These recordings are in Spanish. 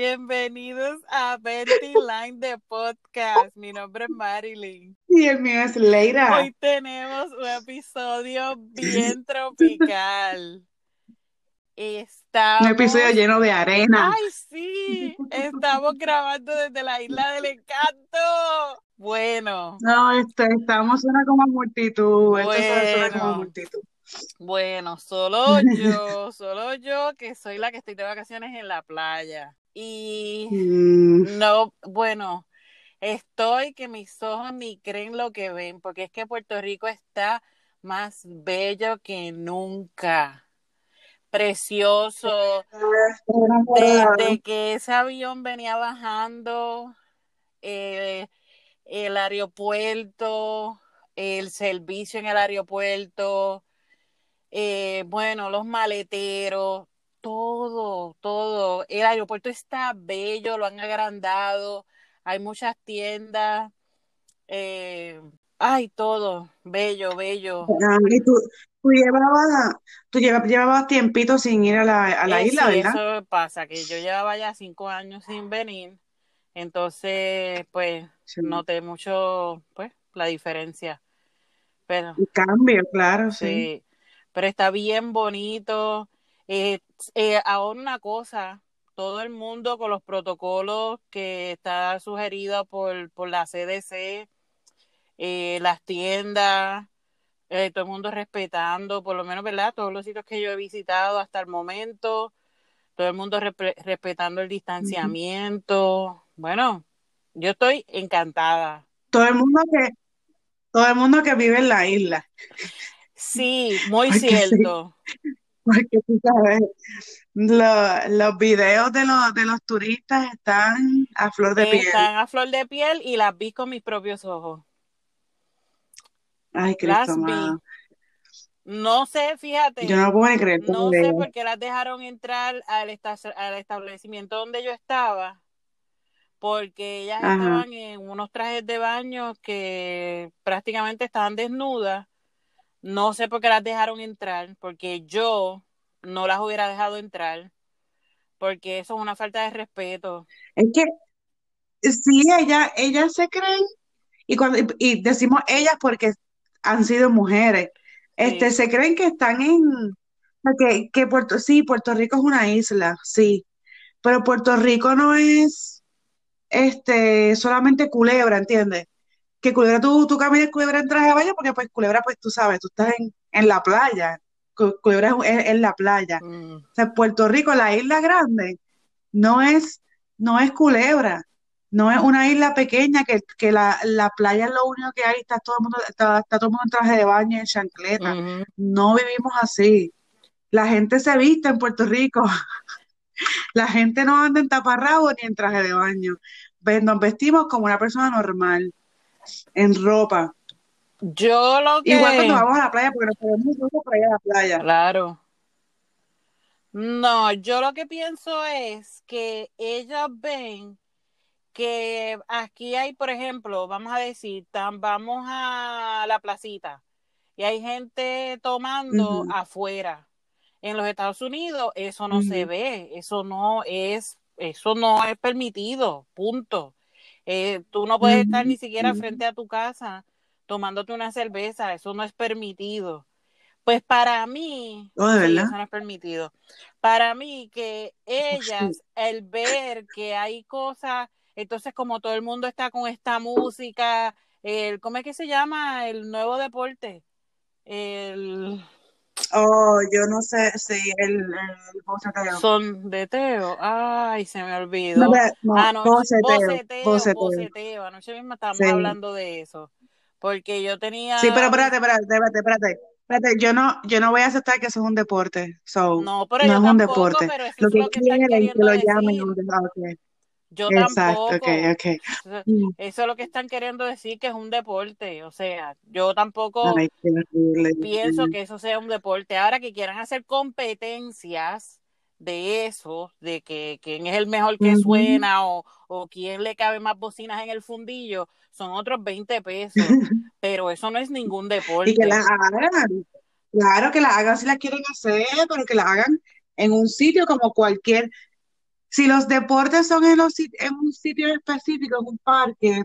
Bienvenidos a Betty Line de Podcast. Mi nombre es Marilyn. Y el mío es Leira. Hoy tenemos un episodio bien tropical. Estamos... Un episodio lleno de arena. ¡Ay, sí! Estamos grabando desde la Isla del Encanto. Bueno. No, este, estamos suena como multitud. Esto suena como multitud. Bueno, solo yo, solo yo que soy la que estoy de vacaciones en la playa. Y Mm, no, bueno, estoy que mis ojos ni creen lo que ven, porque es que Puerto Rico está más bello que nunca. Precioso. Desde que ese avión venía bajando, eh, el aeropuerto, el servicio en el aeropuerto, eh, bueno, los maleteros, todo, todo. El aeropuerto está bello, lo han agrandado, hay muchas tiendas, eh, ay, todo, bello, bello. Ah, y tú, tú llevabas, tú lleva- llevabas tiempito sin ir a la, a la Eh, isla, ¿verdad? eso pasa, que yo llevaba ya cinco años sin venir, entonces, pues, Sí. noté mucho, pues, la diferencia. Pero, cambio, claro, sí. sí, pero está bien bonito. Eh, eh, ahora una cosa, todo el mundo con los protocolos que está sugerido por, por la CDC, eh, las tiendas, eh, todo el mundo respetando, por lo menos, ¿verdad? Todos los sitios que yo he visitado hasta el momento, todo el mundo respetando el distanciamiento. Bueno, yo estoy encantada. Todo el mundo que, todo el mundo que vive en la isla, Sí, muy porque sí, cierto. Porque tú sabes, lo- los videos de los, de los turistas están a flor de piel. Están a flor de piel y las vi con mis propios ojos. Ay, Las Cristo vi. amado. No sé, Yo fíjate, no lo puedo creer no sé por qué las dejaron entrar al, esta- al establecimiento donde yo estaba, porque ellas Ajá. estaban en unos trajes de baño que prácticamente estaban desnudas. No sé por qué las dejaron entrar, porque yo no las hubiera dejado entrar, porque eso es una falta de respeto. Es que sí, ella, ellas se creen, y cuando, y, y decimos ellas porque han sido mujeres, este, Sí, se creen que están en, que, que Puerto, sí, Puerto Rico es una isla, sí, pero Puerto Rico no es, este, solamente Culebra, ¿entiendes? Que Culebra, tú, tú caminas Culebra en traje de baño porque pues Culebra, pues tú sabes, tú estás en, en la playa, Cu- Culebra es, es la playa. mm, O sea, Puerto Rico, la isla grande, no es, no es Culebra, no es una isla pequeña que, que la, la playa es lo único que hay, está todo el mundo, está, está todo el mundo en traje de baño y en chancleta. No vivimos así. La gente se viste en Puerto Rico, la gente no anda en taparrabo ni en traje de baño. Nos vestimos como una persona normal, en ropa. Yo lo Igual cuando que, vamos a la playa, porque nos podemos ir para ir a la playa. claro. No, yo lo que pienso es que ellos ven que aquí hay, por ejemplo, vamos a decir, tan, vamos a la placita y hay gente tomando afuera. En los Estados Unidos eso no se ve, eso no es, eso no es permitido, punto. Eh, tú no puedes estar ni siquiera frente a tu casa tomándote una cerveza, eso no es permitido. Pues para mí, Oh, ¿de sí, verdad? eso no es permitido. Para mí que ellas, el ver que hay cosas, entonces como todo el mundo está con esta música, el, ¿cómo es que se llama? El nuevo deporte. El Oh, yo no sé si el, el boceteo. son de Teo. Ay, se me No, olvidó. pero- no, Anoche, boceteo, boceteo, boceteo. boceteo. Anoche mismo estábamos Sí. hablando de eso. Porque yo tenía Sí, pero espérate, espérate, espérate, espérate. Espérate, yo no, yo no voy a aceptar que eso es un deporte. So, No, pero no es un tampoco, deporte. pero eso Lo es que lo que quieren que queriendo lo llamen decir. Deporte. Yo Exacto, tampoco. Eso, Mm. eso es lo que están queriendo decir que es un deporte. O sea, yo tampoco Ay, pienso que eso sea un deporte. Ahora que quieran hacer competencias de eso, de que quién es el mejor que suena o, o quién le cabe más bocinas en el fundillo, son otros 20 pesos. Pero eso no es ningún Y que deporte. la hagan. Claro que la hagan si la quieren hacer, pero que la hagan en un sitio como cualquier, si los deportes son en, los, en un sitio específico, en un parque,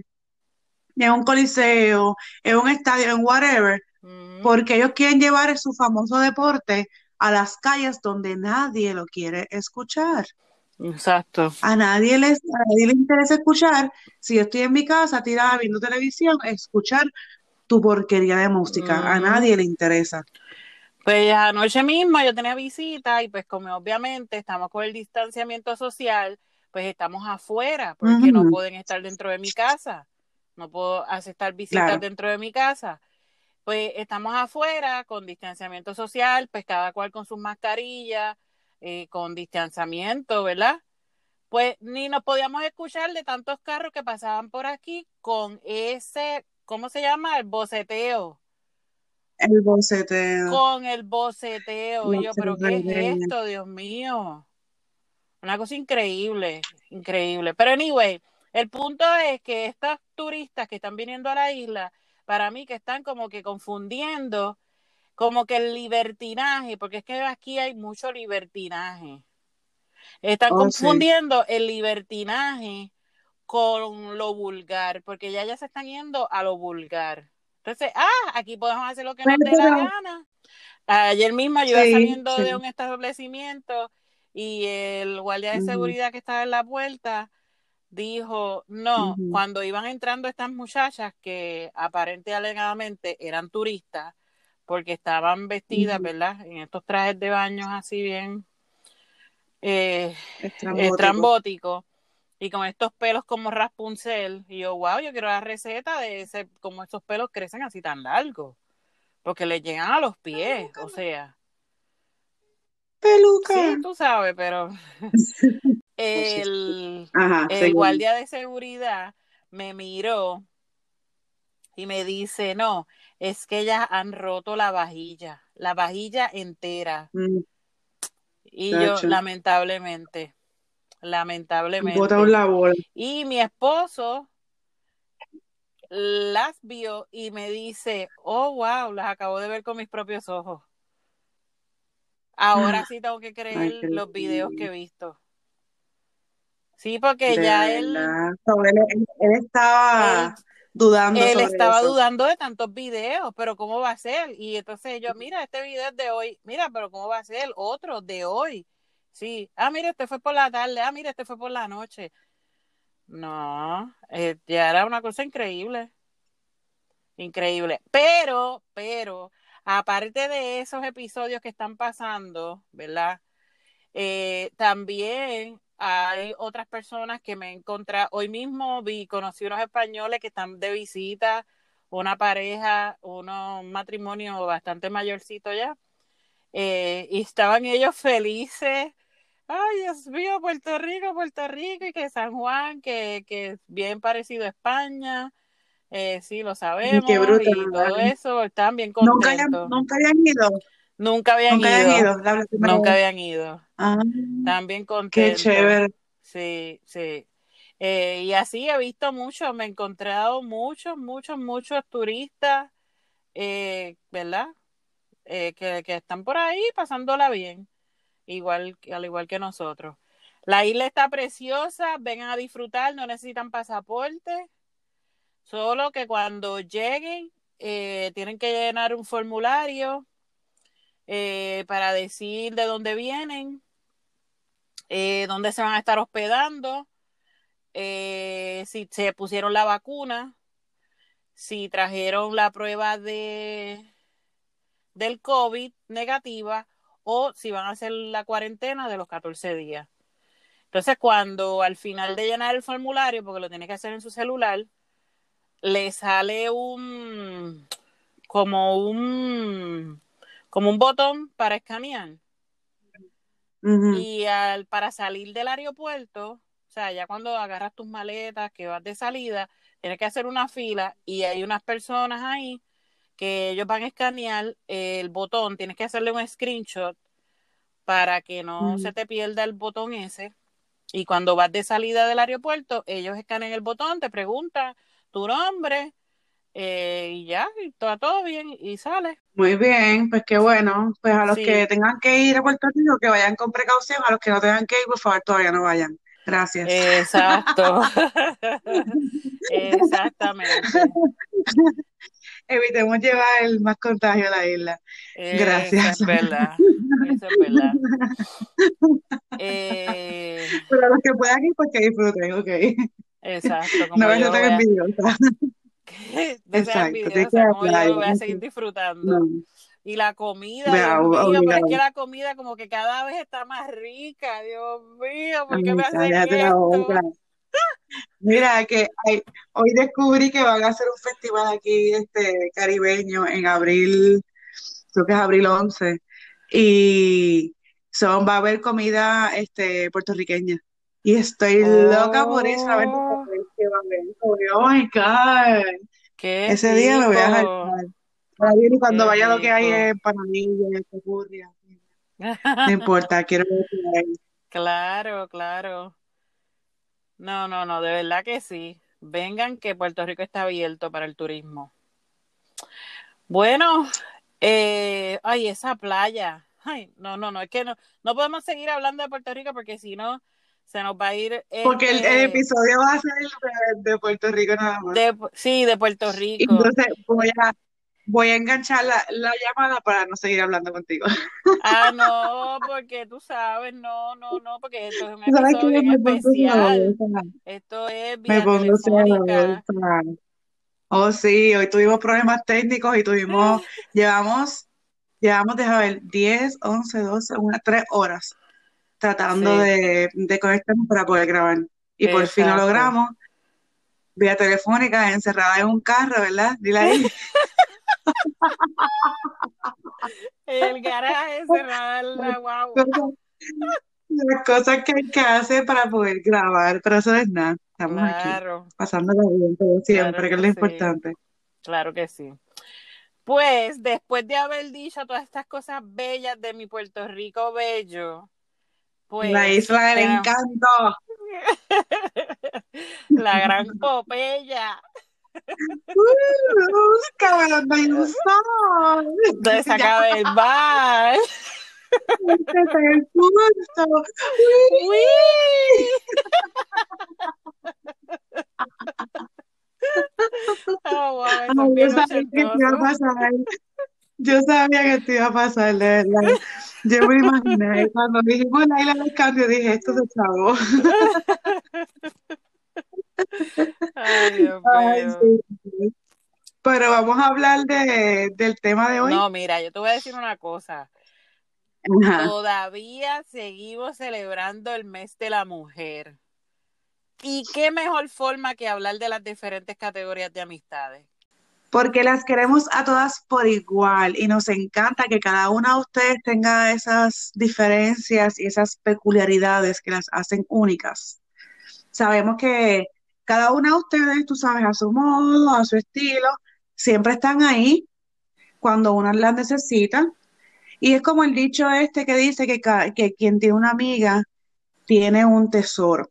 en un coliseo, en un estadio, en whatever, Mm, porque ellos quieren llevar su famoso deporte a las calles donde nadie lo quiere escuchar. Exacto. A nadie, les, a nadie le interesa escuchar, si yo estoy en mi casa tirada viendo televisión, escuchar tu porquería de música. A Mm. nadie le interesa. Pues anoche mismo yo tenía visita y pues como obviamente estamos con el distanciamiento social, pues estamos afuera porque no pueden estar dentro de mi casa. No puedo aceptar visitas Claro. dentro de mi casa. Pues estamos afuera con distanciamiento social, pues cada cual con sus mascarillas, eh, con distanciamiento, ¿verdad? Pues ni nos podíamos escuchar de tantos carros que pasaban por aquí con ese, ¿cómo se llama? El boceteo El boceteo. con el boceteo. Yo, pero ¿qué es esto, Dios mío? Una cosa increíble, increíble. Pero anyway, el punto es que estos turistas que están viniendo a la isla, para mí que están como que confundiendo como que el libertinaje, porque es que aquí hay mucho libertinaje. Están Oh, sí. confundiendo el libertinaje con lo vulgar, porque ya ya se están yendo a lo vulgar. Entonces, ah, aquí podemos hacer lo que nos dé la gana. Ayer mismo yo iba Sí, saliendo sí. de un establecimiento y el guardia de seguridad que estaba en la puerta dijo, no, cuando iban entrando estas muchachas que aparente y alegadamente eran turistas, porque estaban vestidas. ¿verdad? En estos trajes de baños así bien eh, Estrambótico. Y con estos pelos como Rapunzel. Y yo, wow, yo quiero la receta de ese, como estos pelos crecen así tan largos, porque les llegan a los pies, o sea. Peluca. Sí, tú sabes, pero el, Ajá, el guardia de seguridad me miró y me dice, no, es que ellas han roto la vajilla, la vajilla entera. Mm, Y yo, lamentablemente, lamentablemente. La bola. Y mi esposo las vio y me dice, oh, wow, las acabo de ver con mis propios ojos. Ahora sí tengo que creer Ay, los videos que he visto. Sí, porque De ya él, él, él- él estaba él, dudando él sobre estaba eso. dudando de tantos videos, pero ¿cómo va a ser? Y entonces yo, mira, este video es de hoy, mira, pero ¿cómo va a ser? Otro de hoy. Sí, ah, mira, este fue por la tarde, ah, mira, este fue por la noche. No, eh, ya era una cosa increíble. Increíble. Pero, pero, aparte de esos episodios que están pasando, ¿verdad? Eh, también hay otras personas que me he encontrado. Hoy mismo vi, conocí unos españoles que están de visita, una pareja, uno, un matrimonio bastante mayorcito ya, eh, y estaban ellos felices. Ay, Dios mío, Puerto Rico, Puerto Rico, y que San Juan, que, que es bien parecido a España. Eh, sí, lo sabemos, Qué brutal. y todo eso, están bien Nunca contentos. nunca ido. Nunca habían Nunca hayan ido, ido. La la primera nunca vez. habían ido. Ah, Están bien qué contentos. chévere. Sí, sí. Eh, y así he visto mucho, me he encontrado muchos, muchos, muchos turistas, eh, ¿verdad? Eh, que, que están por ahí pasándola bien, igual, al igual que nosotros. La isla está preciosa, vengan a disfrutar, no necesitan pasaporte, solo que cuando lleguen eh, tienen que llenar un formulario eh, para decir de dónde vienen, eh, dónde se van a estar hospedando, si se pusieron la vacuna, si trajeron la prueba de del COVID negativa o si van a hacer la cuarentena de los 14 días. Entonces, cuando al final de llenar el formulario, porque lo tiene que hacer en su celular, le sale un como un como un botón para escanear. Y al, para salir del aeropuerto, o sea, ya cuando agarras tus maletas, que vas de salida, tienes que hacer una fila y hay unas personas ahí que ellos van a escanear el botón, tienes que hacerle un screenshot para que no se te pierda el botón ese. Y cuando vas de salida del aeropuerto, ellos escanean el botón, te preguntan tu nombre, eh, y ya, y todo, todo bien, y sale. Muy bien, pues qué bueno. Pues a los Sí. que tengan que ir a Puerto Rico, que vayan con precaución. A los que no tengan que ir, por favor, todavía no vayan. Gracias. Exacto. Exactamente. Evitemos llevar más contagio a la isla. Gracias. Eso es verdad. Eso es verdad. Eh, Pero los que puedan ir, pues que disfruten, ok. exacto. Como No voy a- envidiosa. no seas envidiosa, como yo lo voy a seguir disfrutando. No. Y la comida, Dios mío, pero es que la comida como que cada vez está más rica, Dios mío, ¿por qué Ay, me hacen esto? Mira, que hay- hoy descubrí que van a hacer un festival aquí este, caribeño en abril, creo que es abril 11, y son, va a haber comida este, puertorriqueña. Y estoy loca por ir a ver Oh, qué va a haber. Oh my God. qué Ese día me voy a jaltar. Ahora viene y cuando Qué vaya lo que hay es panadilla, chapurria. No importa, quiero ver. Claro, claro. No, no, no, de verdad que sí. Vengan que Puerto Rico está abierto para el turismo. Bueno, eh, ay, esa playa. Ay, no, no, no, es que no, no podemos seguir hablando de Puerto Rico porque si no, se nos va a ir Porque el, el este, episodio va a ser de, de Puerto Rico nada más. de, sí, de Puerto Rico. entonces voy a, voy a enganchar la, la llamada para no seguir hablando contigo. Ah, no, porque tú sabes, no, no, no, porque esto es un ¿Tú sabes episodio qué? bien especial. Esto es Me pongo. Oh, sí, hoy tuvimos problemas técnicos y tuvimos, llevamos, llevamos, déjame ver, 10, 11, 12, unas 3 horas tratando Sí, de, de conectarnos para poder grabar. Y por fin lo logramos, vía telefónica, encerrada en un carro, ¿verdad? Dile ahí. El garaje cerrado, la guagua. Las cosas que hay que hacer para poder grabar, pero eso es nada. Estamos aquí, Claro, pasándola bien, como siempre, claro que es lo sí, importante. claro que sí. Pues después de haber dicho todas estas cosas bellas de mi Puerto Rico bello, La pues isla del encanto. la gran Popeya Un sol. de Ya, sacar del bar. el. Uy. Oh, wow, Ay, yo sabía que te iba a pasar. Yo sabía que te iba a pasar, de verdad. Yo me imaginé. Cuando dijimos la isla del cambio, dije, esto se chavó. Ay, Dios Ay, mío. sí. sí. Pero vamos a hablar de, del tema de hoy. No, mira, yo te voy a decir una cosa. Ajá. Todavía seguimos celebrando el mes de la mujer. ¿Y qué mejor forma que hablar de las diferentes categorías de amistades? Porque las queremos a todas por igual y nos encanta que cada una de ustedes tenga esas diferencias y esas peculiaridades que las hacen únicas. Sabemos que cada una de ustedes, tú sabes, a su modo, a su estilo, siempre están ahí cuando uno las necesita. Y es como el dicho este que dice que, que quien tiene una amiga tiene un tesoro.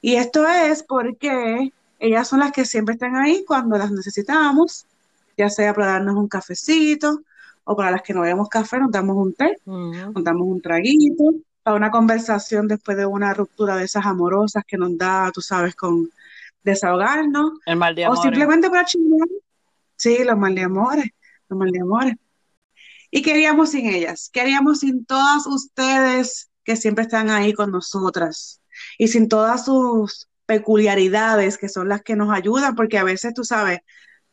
Y esto es porque ellas son las que siempre están ahí cuando las necesitamos, ya sea para darnos un cafecito o para las que no bebemos café, nos damos un té, nos damos un traguito, para una conversación después de una ruptura de esas amorosas que nos da, tú sabes, con desahogarnos, El mal de o amores. simplemente para chingar. Sí, los mal de amores, los mal de amores. ¿Y qué haríamos sin ellas? ¿Qué haríamos sin todas ustedes que siempre están ahí con nosotras? Y sin todas sus peculiaridades que son las que nos ayudan, porque a veces, tú sabes,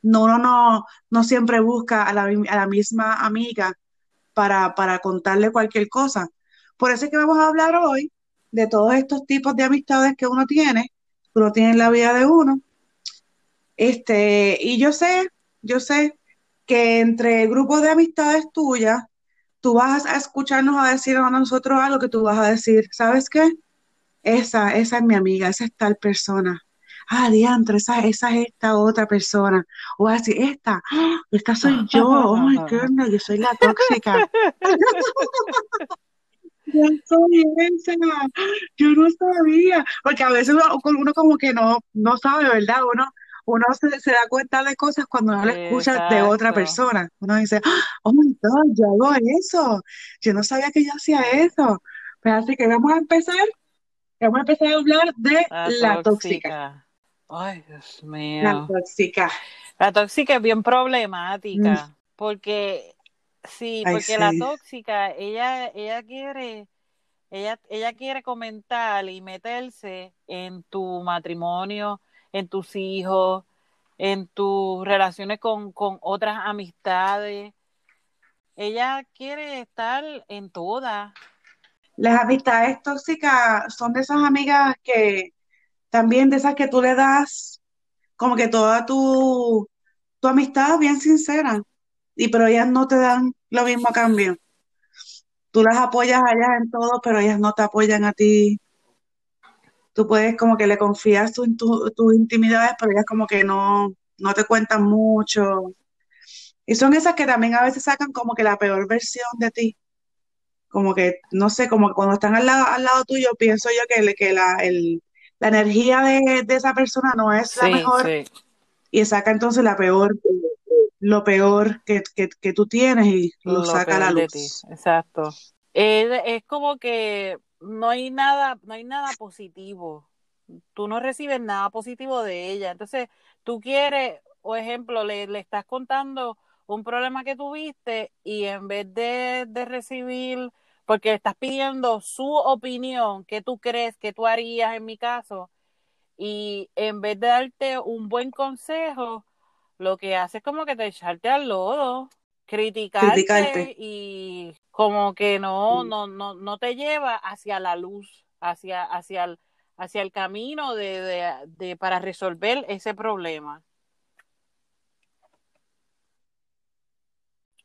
no, uno no, no siempre busca a la, a la misma amiga para, para contarle cualquier cosa. Por eso es que vamos a hablar hoy de todos estos tipos de amistades que uno tiene, que uno tiene en la vida de uno. Este, y yo sé, yo sé que entre grupos de amistades tuyas, tú vas a escucharnos a decir a nosotros algo que tú vas a decir, ¿sabes qué? Esa, esa es mi amiga, esa es tal persona. Ah, diantre, esa, esa es esta otra persona. O vas a decir, esta, ¡ah! esta soy yo, oh my goodness, yo soy la tóxica. Yo soy esa, yo no sabía, porque a veces uno, uno como que no, no sabe, ¿verdad? Uno, uno se, se da cuenta de cosas cuando uno lo escucha de otra Exacto. persona. Uno dice, "Ah, oh my God, yo hago eso. Yo no sabía que yo hacía eso. Pues así que vamos a empezar, vamos a empezar a hablar de La la tóxica. tóxica. Ay, Dios La mío. tóxica. La tóxica es bien problemática porque sí, Ay, porque la tóxica ella ella quiere ella ella quiere comentar y meterse en tu matrimonio, en tus hijos, en tus relaciones con, con otras amistades. Ella quiere estar en todas. Las amistades tóxicas son de esas amigas que también de esas que tú le das como que toda tu, tu amistad bien sincera. Y pero ellas no te dan lo mismo a cambio. Tú las apoyas a ellas en todo, pero ellas no te apoyan a ti. Tú puedes como que le confías tu- tu- tus intimidades, pero ellas como que no, no te cuentan mucho. Y son esas que también a veces sacan como que la peor versión de ti. Como que, no sé, como que cuando están al lado, al lado tuyo, pienso yo que, que la, el- la energía de, de esa persona no es la Sí, mejor sí. y saca entonces la peor, lo peor que, que, que tú tienes y lo lo saca a la peor de ti, luz. exacto. Es, es como que no hay nada, no hay nada positivo. Tú no recibes nada positivo de ella. Entonces, tú quieres, por ejemplo, le, le estás contando un problema que tuviste y en vez de, de recibir, porque estás pidiendo su opinión, qué tú crees que tú harías en mi caso, y en vez de darte un buen consejo, lo que hace es como que te echarte al lodo, criticarte, Criticarte. y como que no, Mm. no, no, no te lleva hacia la luz, hacia, hacia el, hacia el camino de, de, de para resolver ese problema.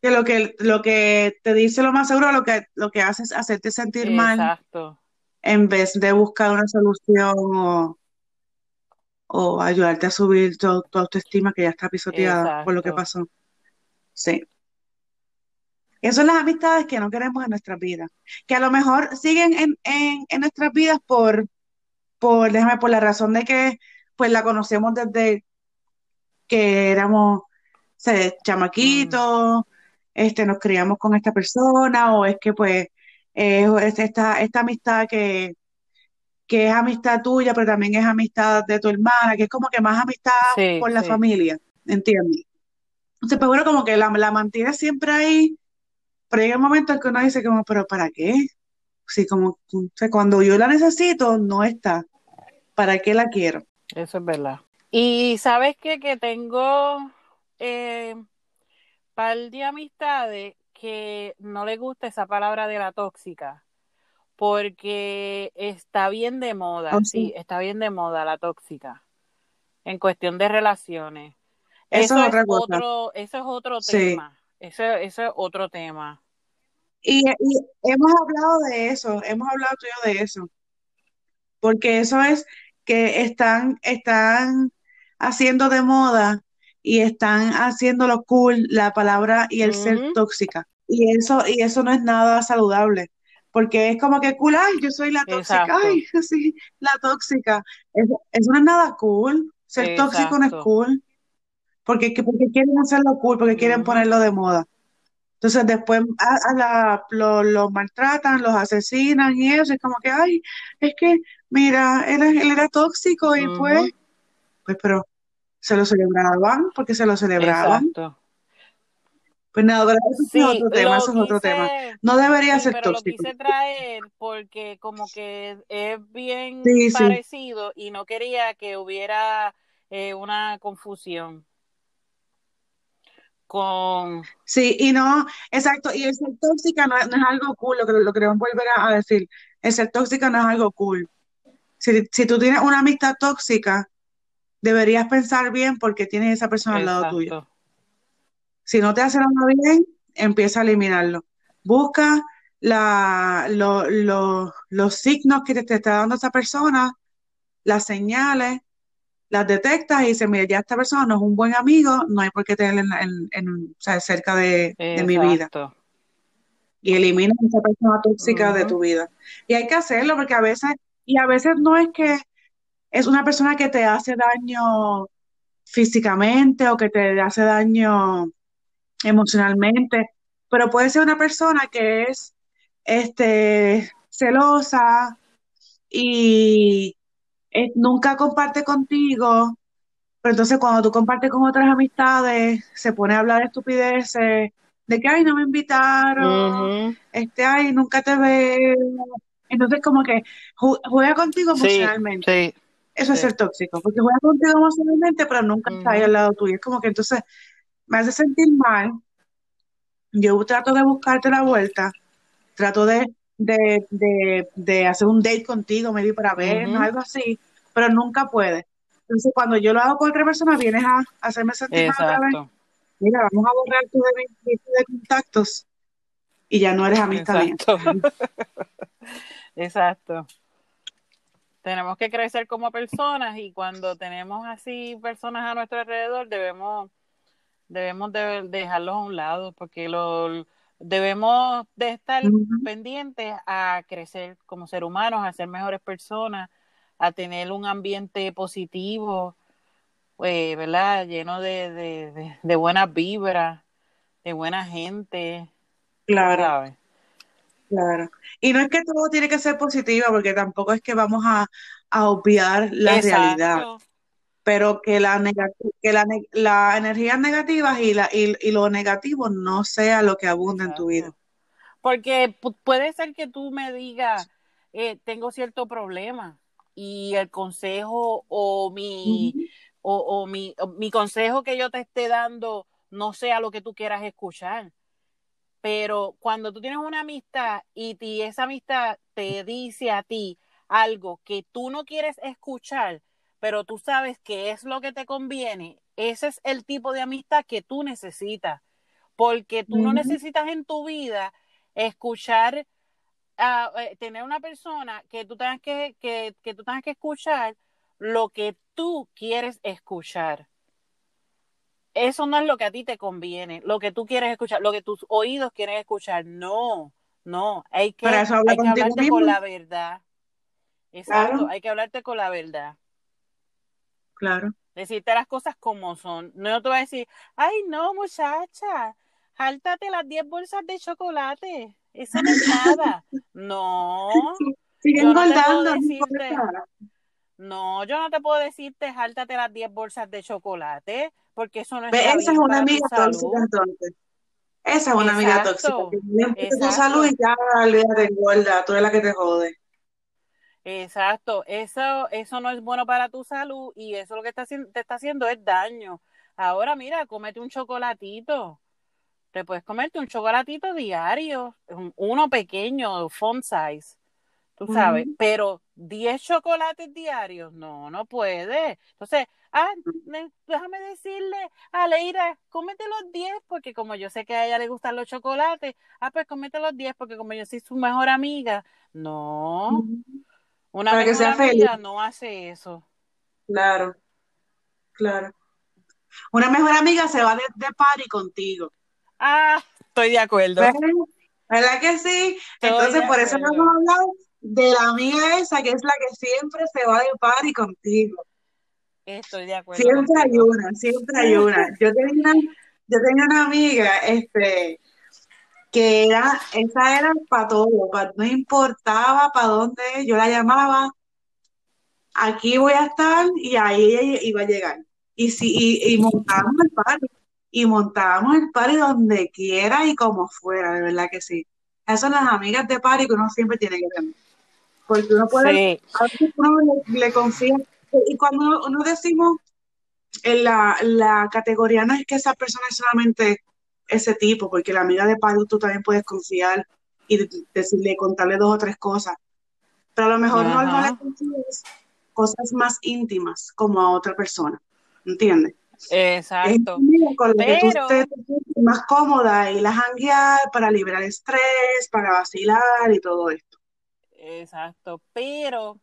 Que lo que, lo que te dice lo más seguro, lo que, lo que hace es hacerte sentir mal Exacto. en vez de buscar una solución o, o ayudarte a subir tu, tu autoestima que ya está pisoteada por lo que pasó. Sí. Esas son las amistades que no queremos en nuestras vidas. Que a lo mejor siguen en, en, en nuestras vidas por, por, déjame, por la razón de que pues la conocemos desde que éramos sé, chamaquitos, este, nos criamos con esta persona, o es que pues eh, es esta, esta amistad que, que es amistad tuya, pero también es amistad de tu hermana, que es como que más amistad Sí, por la sí. familia, ¿entiendes? Entonces, pues bueno, como que la, la mantiene siempre ahí, pero llega un momento en que uno dice como, pero ¿para qué? Sí, como, o sea, cuando yo la necesito, no está. ¿Para qué la quiero? Eso es verdad. Y sabes qué? que tengo eh, par de amistades que no les gusta esa palabra de la tóxica, porque está bien de moda, O sí, está bien de moda la tóxica, en cuestión de relaciones. eso Eso es es otra cosa. otro, eso es otro Sí. tema, eso, eso es otro tema. Y, y hemos hablado de eso, hemos hablado tú y yo de eso, porque eso es que están, están haciendo de moda y están haciendo lo cool la palabra y el ser tóxica. Y eso, y eso no es nada saludable, porque es como que cool, ay, yo soy la tóxica, Exacto, ay, sí, la tóxica. Eso, eso no es nada cool, ser tóxico no es cool, porque, porque quieren hacerlo cool, porque quieren ponerlo de moda. Entonces después a, a la, lo, lo maltratan, los asesinan y eso, es como que, ay, es que, mira, él, él era tóxico y pues, pues, pero se lo celebraban, porque se lo celebraban. exacto. Pues nada, pero eso es Sí, otro tema, lo eso es otro tema. No debería sí, ser pero lo tóxico. quise traer porque como que es bien Sí, parecido y no quería que hubiera eh, una confusión con... sí, y no, exacto, y el ser tóxica no, es- no es algo cool, lo que, lo queremos volver a, decir, el ser tóxica no es algo cool. Si, si tú tienes una amistad tóxica, deberías pensar bien por qué tienes esa persona al lado tuyo. Si no te hace nada bien, empieza a eliminarlo. Busca la, lo- lo- los signos que te, te está dando esa persona, las señales, las detectas y dices, mira, ya esta persona no es un buen amigo, no hay por qué tenerla en, en- en- o sea, cerca de, de mi vida. Y elimina a esa persona tóxica de tu vida. Y hay que hacerlo porque a veces, y a veces no es que es una persona que te hace daño físicamente o que te hace daño emocionalmente, pero puede ser una persona que es este, celosa y eh, nunca comparte contigo, pero entonces cuando tú compartes con otras amistades, se pone a hablar de estupideces, de que, ay, no me invitaron, este, ay, nunca te veo. Entonces como que ju- juega contigo emocionalmente. sí. Eso es ser tóxico, porque juega contigo emocionalmente, pero nunca está ahí al lado tuyo. Es como que entonces me hace sentir mal. Yo trato de buscarte la vuelta, trato de, de, de, de hacer un date contigo, medio para vernos, Ujú. algo así, pero nunca puede. Entonces, cuando yo lo hago con otra persona, vienes a hacerme sentir mal vez. Mira, vamos a borrar tu de, de contactos y ya no eres amistad mía. Exacto. Exacto. Tenemos que crecer como personas y cuando tenemos así personas a nuestro alrededor debemos debemos de dejarlos a un lado porque lo debemos de estar pendientes a crecer como ser humanos, a ser mejores personas, a tener un ambiente positivo, eh, ¿verdad? Lleno de, de, de, de buenas vibras, de buena gente, Claro, ¿sabes? claro. Y no es que todo tiene que ser positivo, porque tampoco es que vamos a, a obviar la realidad. Pero que la que la, las energías negativas y, la, y, y lo negativo no sea lo que abunda en tu vida. Porque pu- puede ser que tú me digas, eh, tengo cierto problema y el consejo o mi, o, o mi, o mi consejo que yo te esté dando no sea lo que tú quieras escuchar. Pero cuando tú tienes una amistad y, ti- esa amistad te dice a ti algo que tú no quieres escuchar, pero tú sabes que es lo que te conviene, ese es el tipo de amistad que tú necesitas. Porque tú no necesitas en tu vida escuchar, eh, tener una persona que tú tengas que, que, que tú tengas que escuchar lo que tú quieres escuchar. Eso no es lo que a ti te conviene, lo que tú quieres escuchar, lo que tus oídos quieren escuchar. No, no, hay que, hay que hablarte mismo. con la verdad. Exacto, Claro, hay que hablarte con la verdad. Claro. Decirte las cosas como son. No te voy a decir, ay, no, muchacha, jáltate las 10 bolsas de chocolate. Eso no es nada. No, Sigue yo engordando, no decirte, no, yo no te puedo decirte, jáltate las 10 bolsas de chocolate, porque eso no Ve, está Esa es una amiga tóxica entonces. Esa es una amiga tóxica. Que tu salud y ya, olvídate, engorda. Tú eres la que te jode. Exacto, eso, eso no es bueno para tu salud y eso lo que está, te está haciendo es daño. Ahora mira, cómete un chocolatito. Te puedes comerte un chocolatito diario, un- uno pequeño, font size, tú sabes, pero 10 chocolates diarios, no, no puede. Entonces, ah, déjame decirle a Leira, cómete los 10 porque como yo sé que a ella le gustan los chocolates, ah, pues cómete los 10 porque como yo soy su mejor amiga. No. Una Para que sea feliz. amiga no hace eso. Claro, claro. Una mejor amiga se va de, de party contigo. Ah, estoy de acuerdo. ¿Ves? ¿Verdad que sí? Estoy Entonces, por eso no hemos hablado de la amiga esa, que es la que siempre se va de party contigo. Estoy de acuerdo Siempre hay una, siempre hay una. Yo tenía una, yo tenía una amiga, este, que era, esa era para todo, pa- no importaba para dónde, yo la llamaba, aquí voy a estar y ahí ella iba a llegar. Y si, y, y montábamos el party, y montábamos el party donde quiera y como fuera, de verdad que sí. Esas son las amigas de party que uno siempre tiene que tener. Porque uno puede, Sí, a veces uno le, le confía. Y cuando uno decimos en la, la categoría no es que esa persona es solamente ese tipo, porque la amiga de party tú también puedes confiar y de- decirle, contarle dos o tres cosas. Pero a lo mejor no, no le ajá, confíes cosas más íntimas como a otra persona. ¿Entiendes? Es exacto. con la que tú sientes más cómoda y la janguear para liberar estrés, para vacilar y todo esto. exacto, pero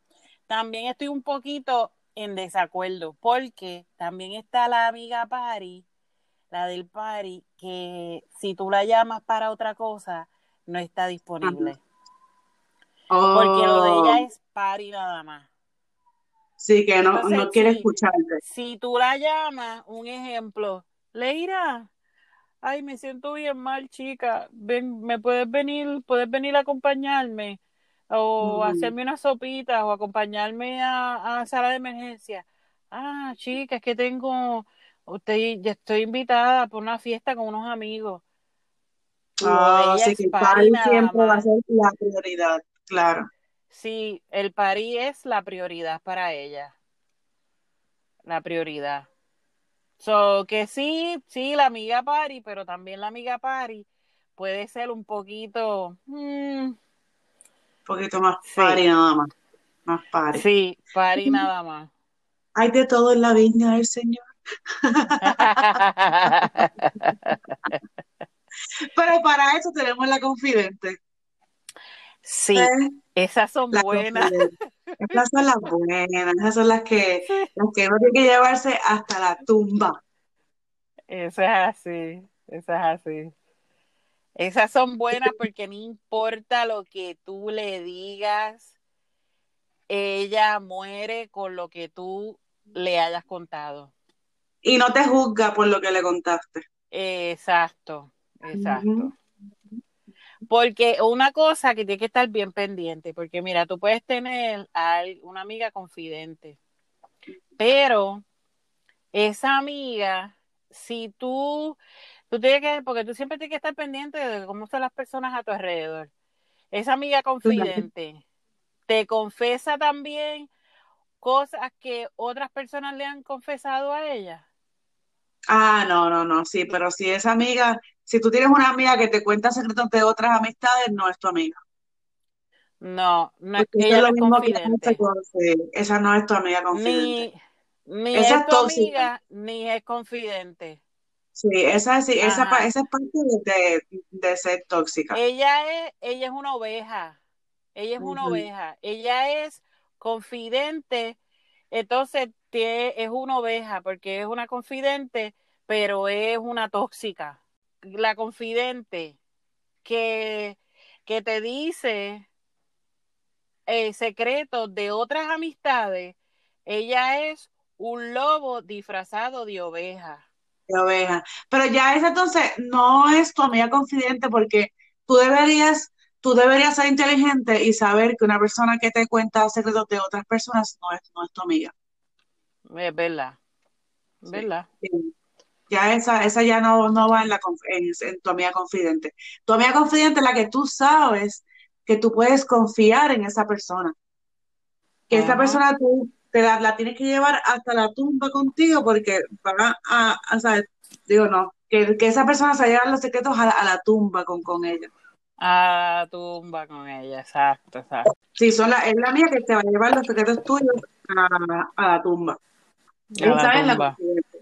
también estoy un poquito en desacuerdo porque también está la amiga Pari, la del Pari, que si tú la llamas para otra cosa, no está disponible. Porque lo de Oh, ella es Pari nada más. Sí, que no, Entonces, no quiere sí. escucharte. Si tú la llamas, un ejemplo, Leira, ay, me siento bien mal, chica, ven, ¿me puedes venir, puedes venir a acompañarme? O hacerme unas sopitas, o acompañarme a, a sala de emergencia. Ah, chica, es que tengo, usted, ya estoy invitada por una fiesta con unos amigos. Ah, sí, que el party siempre va a ser la prioridad, claro. Sí, el party es la prioridad para ella. La prioridad. So, que sí, sí, la amiga party, pero también la amiga party puede ser un poquito. mm, Un poquito más Sí. party nada más. Más party. sí, party nada más. Hay de todo en la viña del Señor. Pero para eso tenemos la confidente. sí, ¿eh? esas son buenas. Esas son las buenas, esas son las que, las que uno tiene que llevarse hasta la tumba. eso es así, eso es así. Esas son buenas porque no importa lo que tú le digas, ella muere con lo que tú le hayas contado. Y no te juzga por lo que le contaste. Exacto, exacto. Porque una cosa que tiene que estar bien pendiente, porque mira, tú puedes tener a una amiga confidente, pero esa amiga, si tú, tú tienes que, porque tú siempre tienes que estar pendiente de cómo son las personas a tu alrededor. Esa amiga confidente te confesa también cosas que otras personas le han confesado a ella. Ah, no, no, no, sí, pero si esa amiga, si tú tienes una amiga que te cuenta secretos de otras amistades, no es tu amiga. No, no es- ella es no es que confidente. sí, esa no es tu amiga confidente. Ni, ni Esa es es tu tóxica. amiga, ni es confidente. Sí, esa, sí, esa, esa es parte de, ser tóxica. Ella es, ella es una oveja. Ella es una oveja. Ella es confidente. Entonces es una oveja porque es una confidente, pero es una tóxica. La confidente que, que te dice eh, secretos de otras amistades, ella es un lobo disfrazado de oveja. de oveja. Pero ya esa entonces no es tu amiga confidente porque tú deberías, tú deberías ser inteligente y saber que una persona que te cuenta secretos de otras personas no es, no es tu amiga. Es verdad. Sí. ¿Verdad? Sí. Ya esa, esa ya no, no va en, la, en, en tu amiga confidente. Tu amiga confidente es la que tú sabes que tú puedes confiar en esa persona. Que esa persona tú te la, la tienes que llevar hasta la tumba contigo porque va a, a, digo no, que, que esa persona se lleva los secretos a la, a la tumba con, con ella. A la tumba con ella, exacto, exacto. Sí, son la, es la mía que te va a llevar los secretos tuyos a, a la tumba. A Esa la es la tumba. confidente.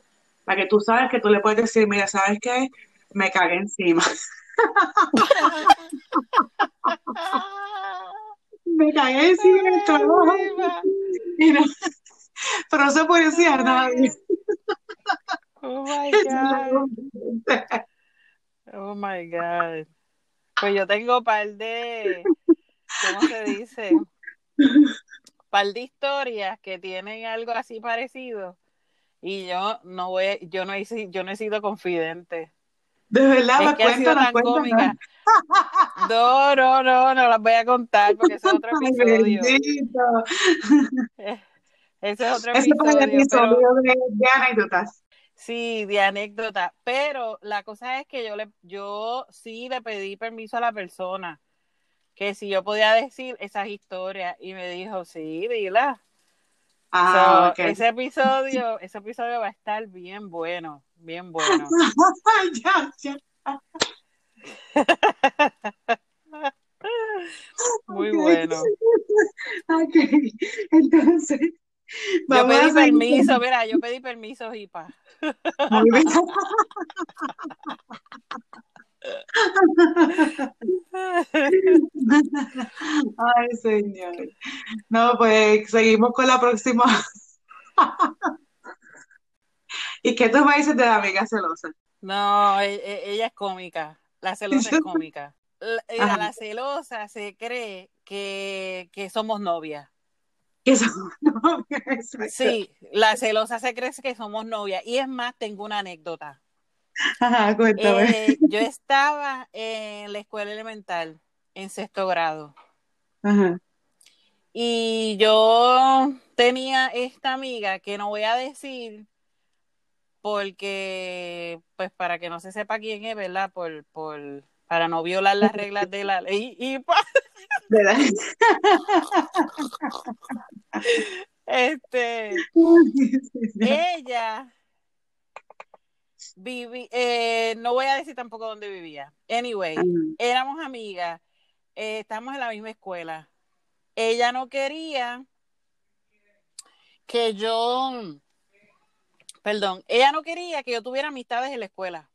La que tú sabes que tú le puedes decir, mira, ¿sabes qué? Me cagué encima. Me cagué encima en el trabajo. No- pero no se puede decir a nadie. Oh my God. Oh my God. Pues yo tengo par de, ¿cómo se dice? Par de historias que tienen algo así parecido. Y yo no voy, yo no he, yo no he sido confidente. De verdad, Es que ha sido tan cómica. No, no, no, no las voy a contar porque ese es otro episodio. Ese es otro Ese fue el episodio, pero episodio de, de anécdotas. sí, de anécdota. Pero la cosa es que yo le, yo sí le pedí permiso a la persona que si yo podía decir esas historias y me dijo, sí, dila. Ah, So, ese episodio, ese episodio va a estar bien bueno, bien bueno. ya, ya. Muy bueno. Ok, entonces, Yo pedí permiso, mira, yo pedí permiso, Jipa. Ay, señor. No, pues seguimos con la próxima. ¿Y qué tú me dices de la amiga celosa? No, e- e- ella es cómica. La celosa es cómica. La, Ajá. la celosa se cree que, que somos novias. que somos novias. Sí, la celosa se cree que somos novias. Y es más, tengo una anécdota. Ajá, cuéntame. Eh, yo estaba en la escuela elemental, en sexto grado. Ajá. Y yo tenía esta amiga que no voy a decir porque, pues para que no se sepa quién es, ¿verdad? Por, por, para no violar las reglas de la ley. Y ¿Verdad? este, ella viví, eh, no voy a decir tampoco dónde vivía. Anyway, éramos amigas, eh, estamos en la misma escuela. Ella no quería que yo, perdón, ella no quería que yo tuviera amistades en la escuela.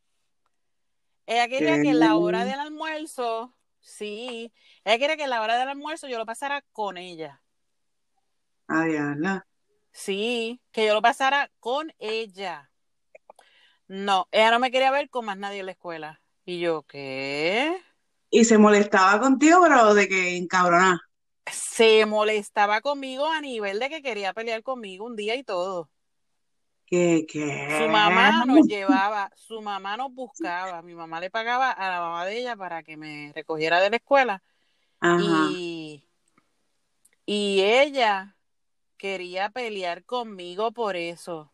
Ella quería que en la hora del almuerzo, sí, ella quería que en la hora del almuerzo yo lo pasara con ella. Ay, Diana. Sí, que yo lo pasara con ella. No, ella no me quería ver con más nadie en la escuela. Y yo, ¿qué? Y se molestaba contigo, pero de que encabronada. Se molestaba conmigo a nivel de que quería pelear conmigo un día y todo. ¿Qué, qué? Su mamá nos llevaba, su mamá nos buscaba, mi mamá le pagaba a la mamá de ella para que me recogiera de la escuela Ajá. y, y ella quería pelear conmigo por eso.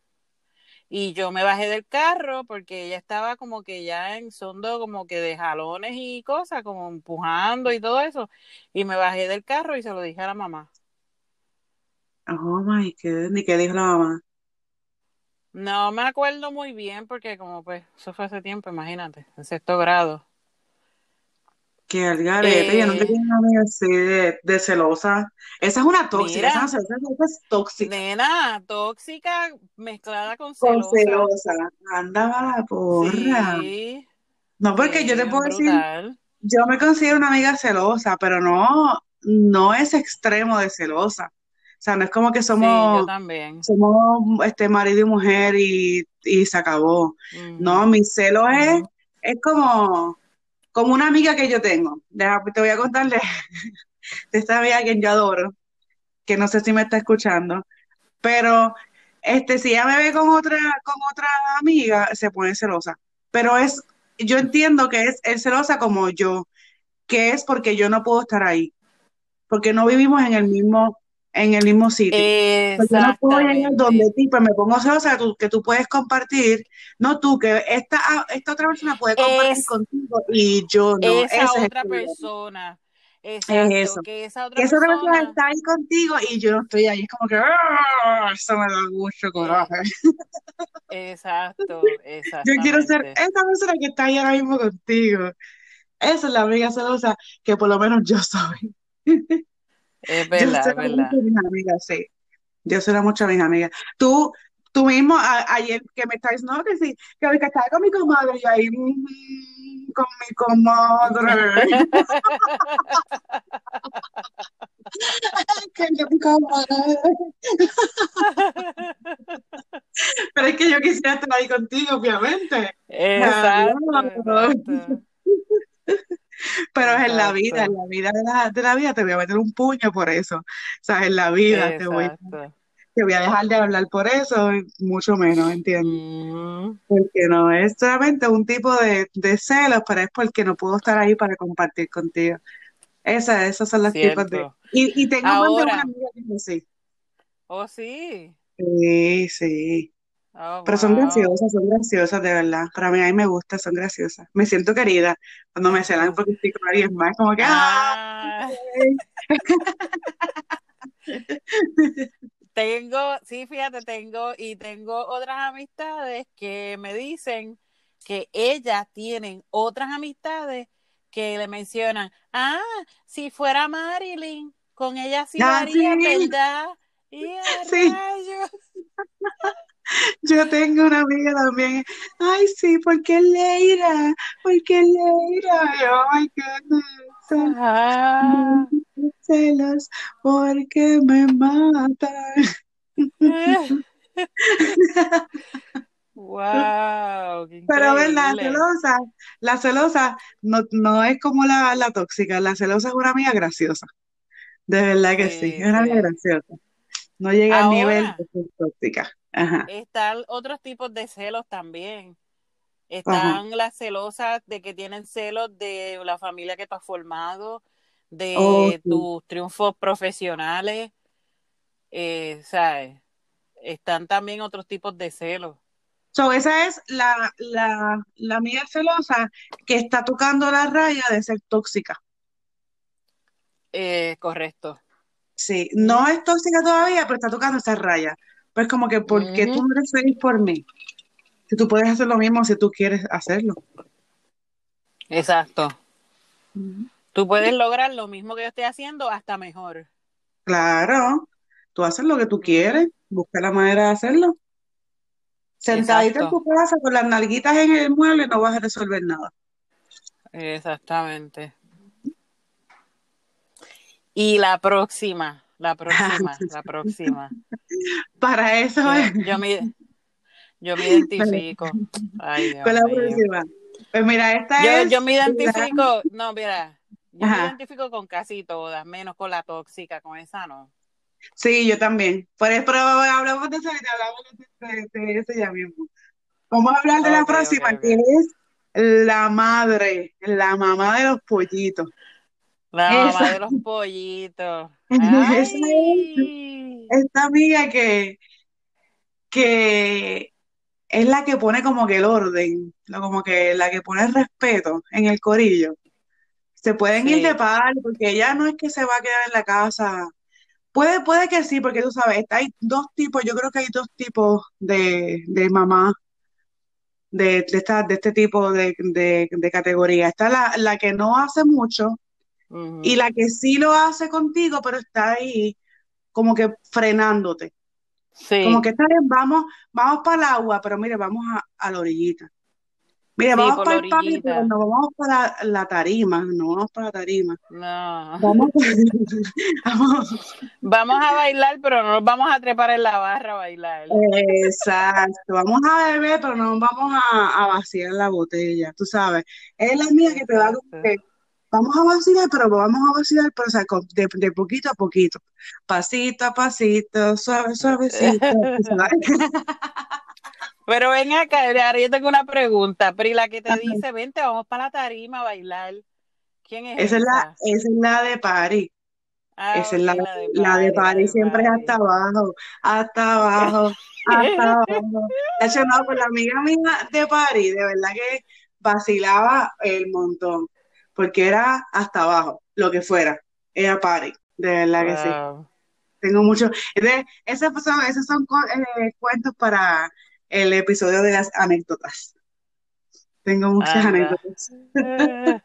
Y yo me bajé del carro porque ella estaba como que ya en sondo como que de jalones y cosas, como empujando y todo eso. Y me bajé del carro y se lo dije a la mamá. Oh my God, ni qué dijo la mamá. No me acuerdo muy bien porque como pues eso fue hace tiempo, imagínate, en sexto grado. Que al garete, yo nunca Eh, tenía una amiga así de, de celosa. Esa es una tóxica, esa no mira, celosa, esa es tóxica. nena, tóxica mezclada con Con celosa. celosa. Anda la porra. Sí, No, porque yo te puedo decir, yo me considero una amiga celosa, pero no, no es extremo de celosa. O sea, no es como que Sí, yo somos, también. somos este marido y mujer y, y se acabó. No, Ujú, mi celo es, es como, como una amiga que yo tengo. Te voy a contar de, de esta amiga a quien yo adoro, que no sé si me está escuchando, pero este, si ella me ve con otra, con otra amiga, se pone celosa. Pero es, yo entiendo que es, es celosa como yo, que es porque yo no puedo estar ahí, porque no vivimos en el mismo, en el mismo sitio. Pues yo no puedo llegar donde ti, pues me pongo celosa que tú, que tú puedes compartir, no tú, que esta, ah, esta otra persona puede compartir Es contigo y yo no. Ese esa es el otra problema. persona. Es Exacto, eso. que esa Que otra esa otra persona persona, está ahí contigo y yo no estoy ahí. Es como que ¡ah! eso me da mucho eh, coraje. exacto, Yo quiero ser esa persona que está ahí ahora mismo contigo. Esa es la amiga celosa que por lo menos yo soy. Es Yo verdad, celo es verdad. mis amigas, sí. Yo celo mucho a mis amigas. Tú, tú mismo, a- ayer que me estáis, no, que sí, que hoy que estaba con mi comadre y ahí, mm, con mi comadre, que yo mi comadre. Pero es que yo quisiera estar ahí contigo, obviamente. Exacto, Exacto, Pero en la vida, en la vida de la, de la vida te voy a meter un puño por eso. O sea, en la vida te voy, te voy a dejar de hablar por eso, mucho menos, ¿entiendes? Mm, Porque no es solamente un tipo de, de celos, pero es porque no puedo estar ahí para compartir contigo. Esa, esos son los tipos de... cierto. Y, y tengo más de una Ahora, amiga que es así. oh sí, Sí, sí. Oh Pero son wow. graciosas, son graciosas, de verdad. Para mí, a mí me gusta, son graciosas. Me siento querida cuando me celan porque estoy con alguien más. Como que, ¡ah! Ah, tengo, sí, fíjate, tengo y tengo otras amistades que me dicen que ellas tienen otras amistades que le mencionan, ah, si fuera Marilyn, con ella sí lo Ah, haría, ¿verdad? Y sí. Yo tengo una amiga también. Ay, sí, ¿por qué Leira? ¿Por qué Leira? Oh my goodness. Ajá. celos porque me matan. Wow, qué Pero ver, la celosa, la celosa no, no es como la, la tóxica, la celosa es una amiga graciosa. De verdad que sí, Sí, es una amiga graciosa. No llega al nivel de ser tóxica. Ajá. Están otros tipos de celos también. Están las celosas de que tienen celos de la familia que tú has formado, de Oh, sí. tus triunfos profesionales, eh, ¿sabes? Están también otros tipos de celos. So, esa es la, la, la amiga celosa que está tocando la raya de ser tóxica. Eh, correcto. Sí, no es tóxica todavía, pero está tocando esa raya. Pues como que, ¿por qué tú no eres feliz por mí? Si tú puedes hacer lo mismo si tú quieres hacerlo. Exacto. Tú puedes lograr lo mismo que yo estoy haciendo, hasta mejor. Claro, tú haces lo que tú quieres, busca la manera de hacerlo. Sentadita en tu casa con las nalguitas en el mueble no vas a resolver nada. Exactamente. Y la próxima, la próxima, la próxima. Para eso Yo, es. yo me, yo me identifico. Ay, Dios Con la próxima. Pues mira, esta Yo, es yo me la- identifico, no, mira, yo me identifico con casi todas, menos con la tóxica, con esa no. Sí, yo también. Por eso, hablamos de eso ahorita, hablamos de, de- eso ya mismo. Vamos a hablar de la próxima, que es la madre, la mamá de los pollitos. La mamá de los pollitos. esa es esta amiga que, que es la que pone como que el orden, como que la que pone el respeto en el corillo. Se pueden ir de party porque ella no es que se va a quedar en la casa. Puede, puede que sí, porque tú sabes, hay dos tipos, yo creo que hay dos tipos de, de mamá de, de, esta, de este tipo de, de, de categoría. Está la, la que no hace mucho Y la que sí lo hace contigo, pero está ahí como que frenándote. Como Sí, que esta vez vamos, vamos para el agua, pero mire, vamos a, a la orillita. Mire, sí, vamos para el party, pero no vamos para la tarima, no vamos para la tarima. No. Vamos, vamos. Vamos a bailar, pero no nos vamos a trepar en la barra a bailar. Exacto, vamos a beber, pero no vamos a, a vaciar la botella, tú sabes. Es la mía que te va como Exacto. que vamos a vacilar, pero vamos a vacilar, pero o sea, de, de poquito a poquito, pasito a pasito, suave, suavecito. Pero ven acá, ahora yo tengo una pregunta. Pero y la que te Ajá. dice, vente, vamos para la tarima a bailar. ¿Quién es Esa es la, esa? es la de party. Ah, Esa es la, la de la de siempre es hasta abajo, hasta abajo, hasta abajo. De hecho, no, con la amiga mía de party, de verdad que vacilaba el montón, porque era hasta abajo, lo que fuera, era party, de verdad que sí. Tengo mucho, de, esos son, esos son eh, cuentos para el episodio de las anécdotas. Tengo muchas anécdotas. No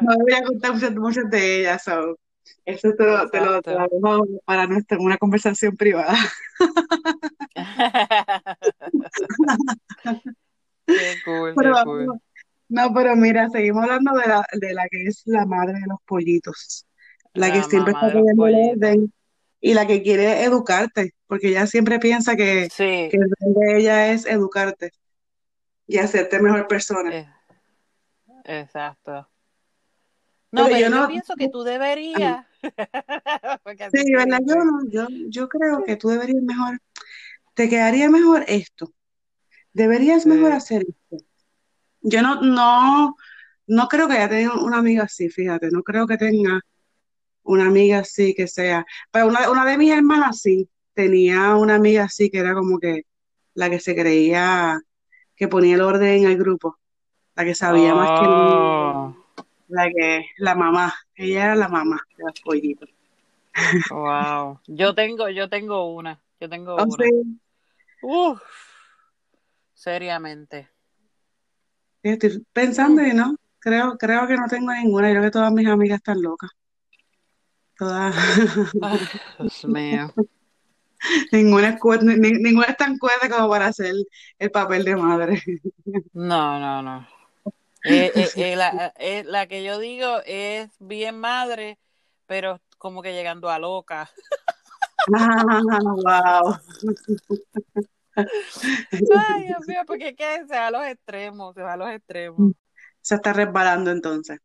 no debería contar muchas, muchas de ellas, so, eso te lo, te lo, te lo para nuestra, una conversación privada. Qué cool, Pero qué cool. No, pero mira, seguimos hablando de la, de la que es la madre de los pollitos, la que siempre está pidiendo orden y la que quiere educarte, porque ella siempre piensa que, Sí, que el rol de ella es educarte y hacerte mejor persona. eh, exacto. No, pero yo yo no, pienso que tú deberías, sí, ¿verdad? Yo no, yo, yo creo que tú deberías mejor, te quedaría mejor esto, deberías mejor hacer esto. Yo no, no, no creo que ella tenga una amiga así, fíjate, no creo que tenga una amiga así que sea, pero una, una de mis hermanas sí, tenía una amiga así que era como que la que se creía que ponía el orden en el grupo, la que sabía más que Oh, la que, la mamá, ella era la mamá de los pollitos. wow. Yo tengo, yo tengo una, yo tengo O una. Uf, seriamente. Estoy pensando y no, creo, creo que no tengo ninguna, yo creo que todas mis amigas están locas, todas, Ay, Dios mío. ninguna ni- ninguna es tan cuerda como para hacer el papel de madre. No, no, no. Eh, eh, eh, la, eh, la que yo digo es bien madre, pero como que llegando a loca. Ah, wow. Ay, Dios mío, porque se va a los extremos, se va a los extremos. Se está resbalando entonces.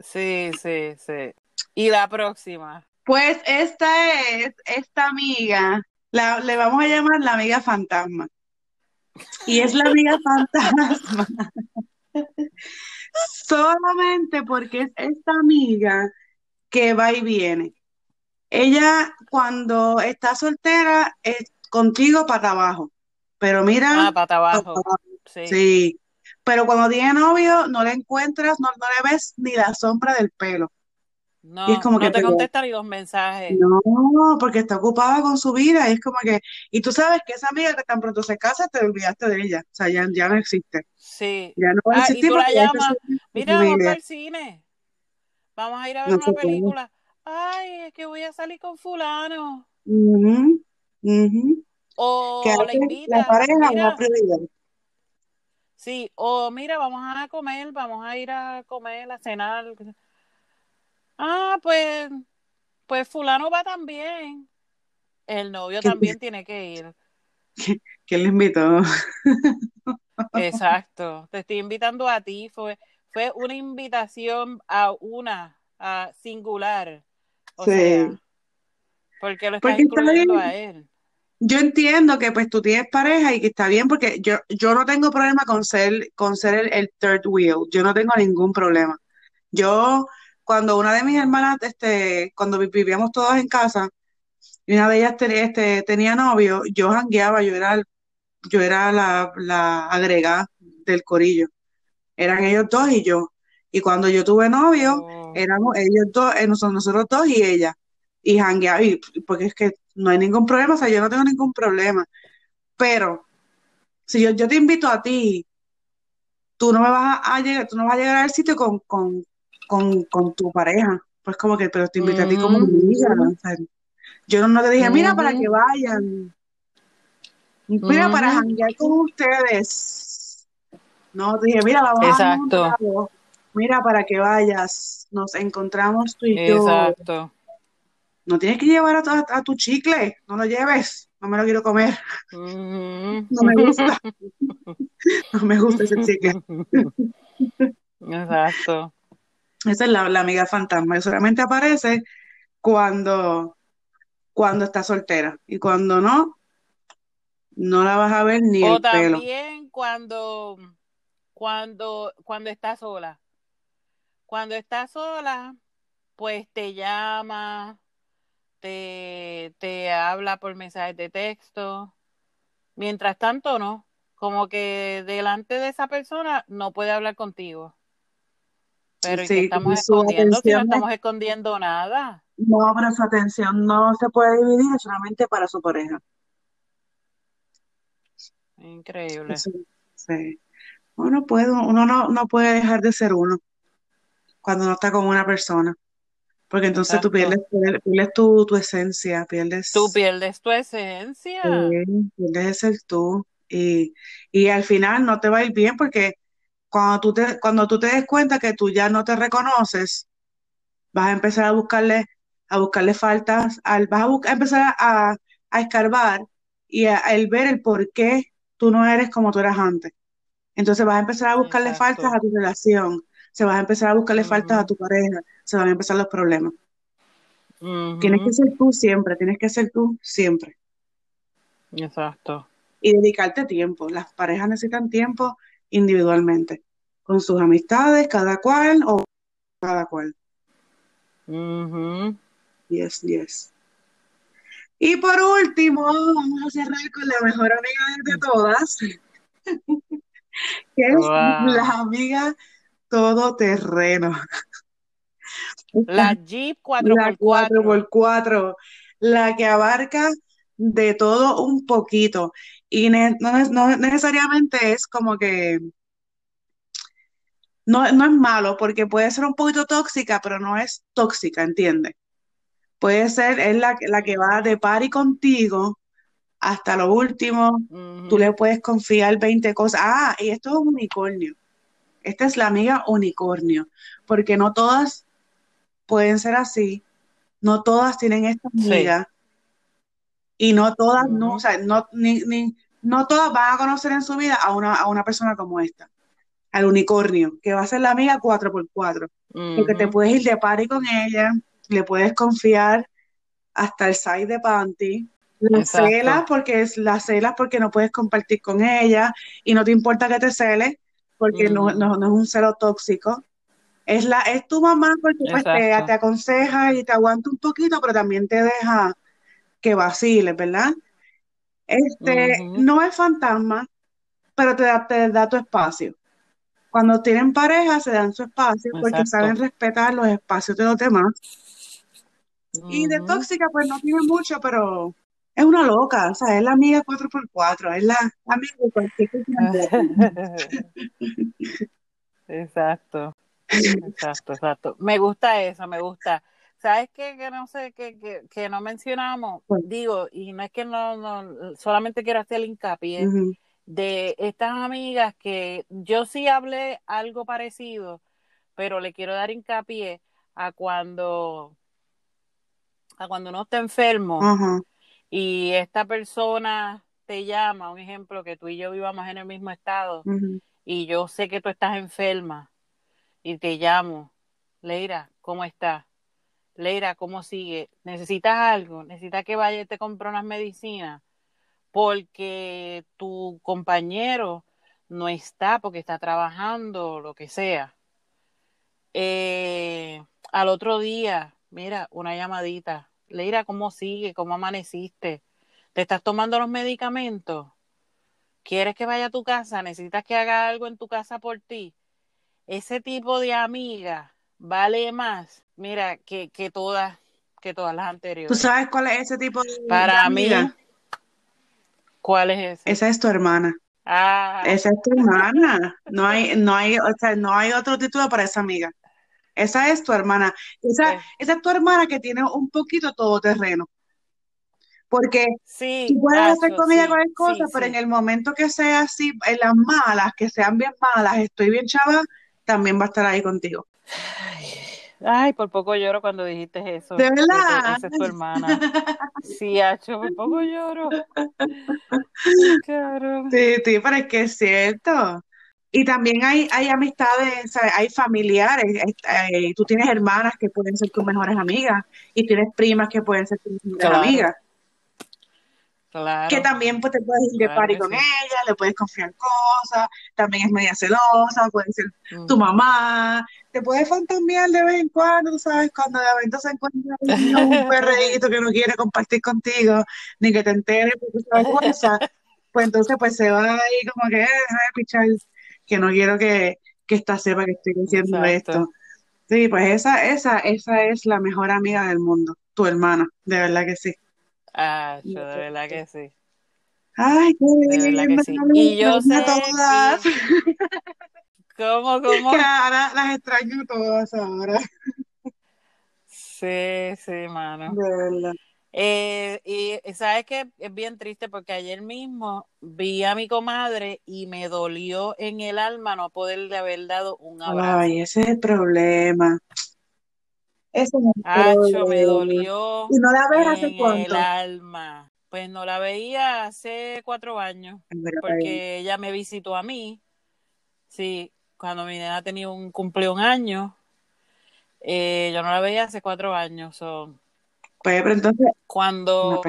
Sí, sí, sí. Y la próxima. Pues esta es, esta amiga, la, le vamos a llamar la amiga fantasma. Y es la amiga fantasma. Solamente porque es esta amiga que va y viene. Ella cuando está soltera es contigo para abajo. Pero mira, Ah, para abajo. Sí. sí. Pero cuando tiene novio no le encuentras, no, no le ves ni la sombra del pelo. No, Y es como no que te te- contesta ni los mensajes. No, porque está ocupada con su vida. Y es como que, y tú sabes que esa amiga que tan pronto se casa, te olvidaste de ella. O sea, ya, ya no existe. Sí. Ya no va a Ah, y existir tú la llamas, Mira, vamos el cine. Vamos a ir a ver No una película. Ay, es que voy a salir con fulano. Ujú, ujú. O Que la hace la invita. pareja una Mira, prioridad. sí, o mira, vamos a comer, vamos a ir a comer, a cenar. Ah, pues, pues fulano va también. El novio ¿Qué- también tiene que ir. ¿Quién le invitó? Exacto. Te estoy invitando a ti. Fue, fue una invitación a una, a singular. O Sí. sea, porque lo estás Porque incluyendo a él. Yo entiendo que pues tú tienes pareja y que está bien porque yo, yo no tengo problema con ser, con ser el, el third wheel. Yo no tengo ningún problema. Yo, cuando una de mis hermanas, este, cuando vi- vivíamos todas en casa, y una de ellas te- este, tenía novio, yo jangueaba, yo era, yo era la, la agregada del corillo. Eran ellos dos y yo. Y cuando yo tuve novio, Oh, éramos ellos dos, eh, nosotros, nosotros dos y ella. Y jangueaba, y, porque es que no hay ningún problema, o sea, yo no tengo ningún problema. Pero si yo, yo te invito a ti, tú no me vas a, a llegar, tú no vas a llegar al sitio con, con, con, con tu pareja. Pues como que, pero te invité a ti como Ujú. amiga. o sea, yo no, te dije, mira, para que vayan. Mira, para Ujú. janguear con ustedes. No, te dije, mira, vamos a darnos un Exacto. trago. Mira, para que vayas. Nos encontramos tú y yo. Exacto. No tienes que llevar a tu, a tu chicle. No lo lleves. No me lo quiero comer. Ujú. No me gusta. No me gusta ese chicle. Exacto. Esa es la, la amiga fantasma. que solamente aparece cuando, cuando está soltera. Y cuando no, no la vas a ver ni O el pelo. también cuando, cuando, cuando está sola. Cuando está sola, pues te llama, te, te habla por mensajes de texto. Mientras tanto, no. Como que delante de esa persona no puede hablar contigo. Pero ¿y qué Sí, estamos escondiendo si no estamos escondiendo nada? No, pero su atención no se puede dividir solamente para su pareja. Increíble. Sí. Uno puede, uno no, no puede dejar de ser uno cuando no está con una persona. Porque entonces tú Exacto. pierdes, pierdes tu, tu esencia, pierdes, Tú pierdes tu esencia. sí, pierdes de ser tú. Y, y al final no te va a ir bien porque cuando tú te, cuando tú te des cuenta que tú ya no te reconoces, vas a empezar a buscarle, a buscarle faltas, al, vas a, bu- a empezar a, a escarbar y a, a el ver el por qué tú no eres como tú eras antes. Entonces vas a empezar a buscarle Exacto. faltas a tu relación, se vas a empezar a buscarle faltas a tu pareja, se van a empezar los problemas. Tienes que ser tú siempre, tienes que ser tú siempre. Exacto. Y dedicarte tiempo. Las parejas necesitan tiempo individualmente, con sus amistades, cada cual o cada cual. Ujú. Yes, yes. Y por último, vamos a cerrar con la mejor amiga de todas, que es Wow. la amiga todoterreno. La Jeep La 4x4. 4x4, la que abarca de todo un poquito. Y ne- no, no necesariamente es como que, no, no es malo, porque puede ser un poquito tóxica, pero no es tóxica, ¿entiendes? Puede ser, es la, la que va de par y contigo hasta lo último. Tú le puedes confiar 20 cosas. Ah, y esto es un unicornio. Esta es la amiga unicornio, porque no todas pueden ser así, no todas tienen esta Sí. amiga y no todas, no, o sea, no, ni, ni- no todas van a conocer en su vida a una, a una persona como esta, al unicornio, que va a ser la amiga 4x4, porque te puedes ir de party con ella, le puedes confiar hasta el size de panty. Las celas porque es las celas porque no puedes compartir con ella y no te importa que te cele porque no, no, es un celo tóxico. Es la es tu mamá porque pues, te, aconseja y te aguanta un poquito, pero también te deja que vaciles, ¿verdad? Este, no es fantasma, pero te da, te da tu espacio. Cuando tienen pareja se dan su espacio porque saben respetar los espacios de los demás. Y de tóxica, pues no tiene mucho, pero es una loca, o sea, es la amiga 4x4, es la amiga de cualquier Exacto, exacto, exacto. Me gusta eso, me gusta. ¿Sabes qué? Que no sé, que, que, que no mencionamos, digo, y no es que no, no solamente quiero hacer el hincapié, de estas amigas que yo sí hablé algo parecido, pero le quiero dar hincapié a cuando a cuando uno está enfermo y esta persona te llama, un ejemplo que tú y yo vivamos en el mismo estado y yo sé que tú estás enferma y te llamo, Leira, ¿cómo estás? Leira, ¿cómo sigue? ¿Necesitas algo? ¿Necesitas que vaya y te compre unas medicinas? porque tu compañero no está porque está trabajando, lo que sea. Eh, al otro día, mira, una llamadita. Leira, ¿cómo sigue? ¿Cómo amaneciste? ¿Te estás tomando los medicamentos? ¿Quieres que vaya a tu casa? ¿Necesitas que haga algo en tu casa por ti? Ese tipo de amiga vale más, mira, que, que todas, que todas las anteriores. ¿Tú sabes cuál es ese tipo de Para mí, ¿Cuál es esa? Esa es tu hermana. Ah. Esa es tu hermana. No hay, no hay, o sea, no hay otro título para esa amiga. Esa es tu hermana. Esa, esa es tu hermana que tiene un poquito todo terreno. Porque sí, tú puedes hacer con ella cualquier cosa, pero en el momento que sea así, en las malas, que sean bien malas, estoy bien chava, también va a estar ahí contigo. Ay, por poco lloro cuando dijiste eso. De verdad. Esa es tu hermana. Sí, Hacho, por poco lloro. Claro. Sí, sí, pero es que es cierto. Y también hay, hay amistades, hay familiares. Eh, tú tienes hermanas que pueden ser tus mejores amigas y tienes primas que pueden ser tus mejores amigas. Que también pues, te puedes ir de party con ella, le puedes confiar cosas, también es media celosa, puede ser tu mamá, te puede fantasmear de vez en cuando, sabes, cuando de repente se encuentra un perreíto que no quiere compartir contigo, ni que te entere porque sabes cosas, pues entonces pues se va ahí como que, eh, pichar, que no quiero que, que esta sepa que estoy diciendo esto. Sí, pues esa, esa, esa es la mejor amiga del mundo, tu hermana, de verdad que sí. Ah, yo de verdad que sí. Ay, qué De verdad que sí. Y yo sé. Todas. ¿Cómo, cómo? Que ahora las extraño todas ahora. Sí, sí, mano. De verdad. Eh, y sabes que es bien triste porque ayer mismo vi a mi comadre y me dolió en el alma no poderle haber dado un abrazo. Ay, ese es el problema. Ese me dolió. ¿Y no la ves hace cuánto? el alma. Pues no la veía hace cuatro años, porque ella me visitó a mí. Sí, cuando mi nena tenía un cumple un año, eh, yo no la veía hace cuatro años. Pues, pero entonces. Cuando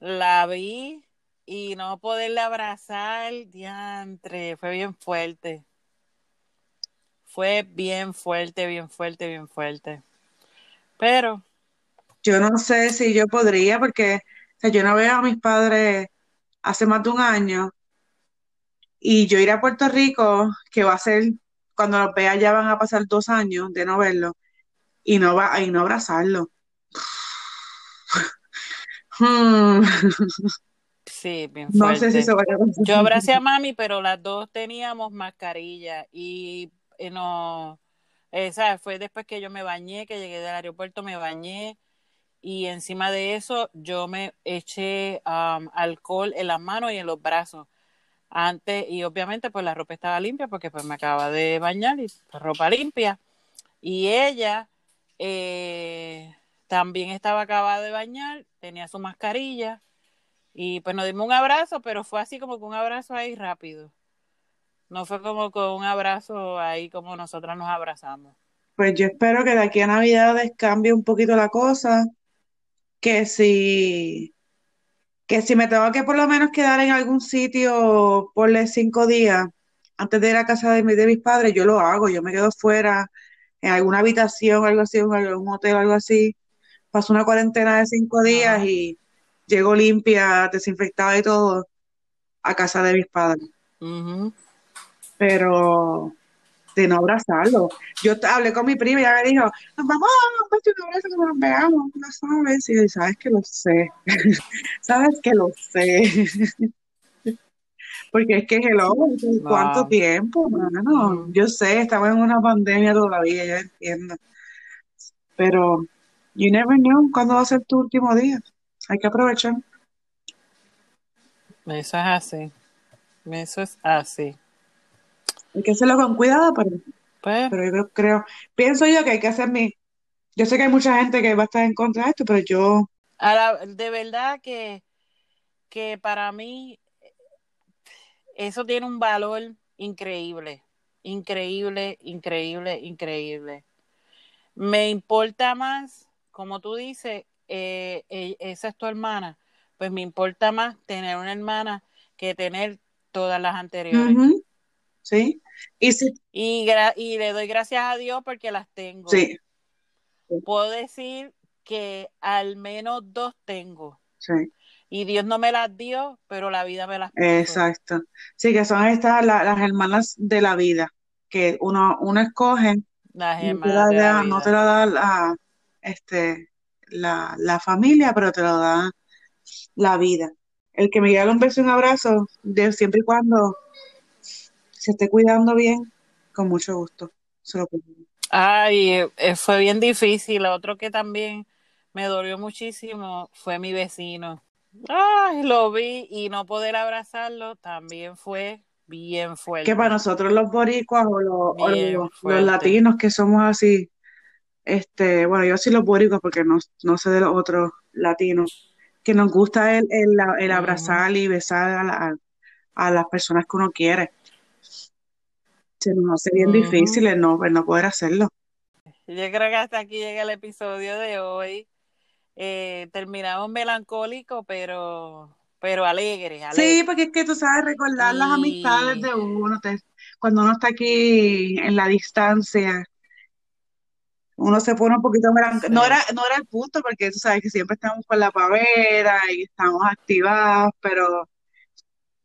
la vi y no poderle abrazar, diantre, fue bien fuerte fue bien fuerte, bien fuerte, bien fuerte. Pero. Yo no sé si yo podría, porque yo no veo a mis padres hace más de un año. Y yo iré a Puerto Rico, que va a ser, cuando los vea ya van a pasar dos años de no verlo, y no va, y no abrazarlo. Hmm. Sí, bien fuerte. No sé si se va a Yo abracé a mami, pero las dos teníamos mascarilla y eh, no, esa fue después que yo me bañé, que llegué del aeropuerto, me bañé y encima de eso yo me eché alcohol en las manos y en los brazos. Antes, y obviamente pues la ropa estaba limpia porque pues me acaba de bañar y ropa limpia. Y ella eh, también estaba acabada de bañar, tenía su mascarilla y pues nos dimos un abrazo, pero fue así como que un abrazo ahí rápido. No fue como con un abrazo ahí como nosotras nos abrazamos. Pues yo espero que de aquí a Navidad cambie un poquito la cosa que si, que si me tengo que por lo menos quedar en algún sitio por los cinco días antes de ir a casa de, mi- de mis padres, yo lo hago, yo me quedo fuera en alguna habitación, algo así, en algún hotel, algo así, paso una cuarentena de cinco días y llego limpia, desinfectada y todo a casa de mis padres. Pero de no abrazarlo. Yo hablé con mi prima y ella me dijo, nos vamos a dar un abrazo cuando nos veamos, no sabes. Y yo, sabes que lo sé, sabes que lo sé. Porque es que, hello, ¿cuánto Wow. tiempo, mano? Yo sé, estamos en una pandemia todavía, yo entiendo. Pero you never know cuándo va a ser tu último día. Hay que aprovechar. Eso es así. Eso es así. Hay que hacerlo con cuidado, pero, Pues, pero yo creo, creo, pienso yo que hay que hacer mi... Yo sé que hay mucha gente que va a estar en contra de esto, pero yo de verdad que, que para mí eso tiene un valor increíble. Increíble, increíble, increíble. Me importa más, como tú dices, eh, eh, esa es tu hermana. Pues me importa más tener una hermana que tener todas las anteriores. Sí. Y sí, Y, gra- y le doy gracias a Dios porque las tengo. sí, Puedo decir que al menos dos tengo. sí, Y Dios no me las dio, pero la vida me las puso. exacto. Sí, que son estas la- las hermanas de la vida, que uno, uno escoge, Las no te hermanas la da, no te la da la, este, la, la familia, pero te lo da la vida. El que me diera un beso y un abrazo, de siempre y cuando se esté cuidando bien, con mucho gusto. Se lo pido. Ay, eh, fue bien difícil. Otro que también me dolió muchísimo fue mi vecino. Ay, lo vi y no poder abrazarlo también fue bien fuerte. Que para nosotros los boricuas o los, o los, los latinos que somos así, este, bueno, yo sí los boricuas porque no, no sé de los otros latinos, que nos gusta el, el, el Ujú. abrazar y besar a, la- a las personas que uno quiere. Se nos hace bien difícil el no, el no poder hacerlo. Yo creo que hasta aquí llega el episodio de hoy. Eh, terminamos melancólico, pero, pero alegre, Sí, porque es que tú sabes recordar las amistades de uno, te- cuando uno está aquí en la distancia, uno se pone un poquito melancólico. No sí, era, no era el punto, porque tú sabes que siempre estamos con la pavera y estamos activados, pero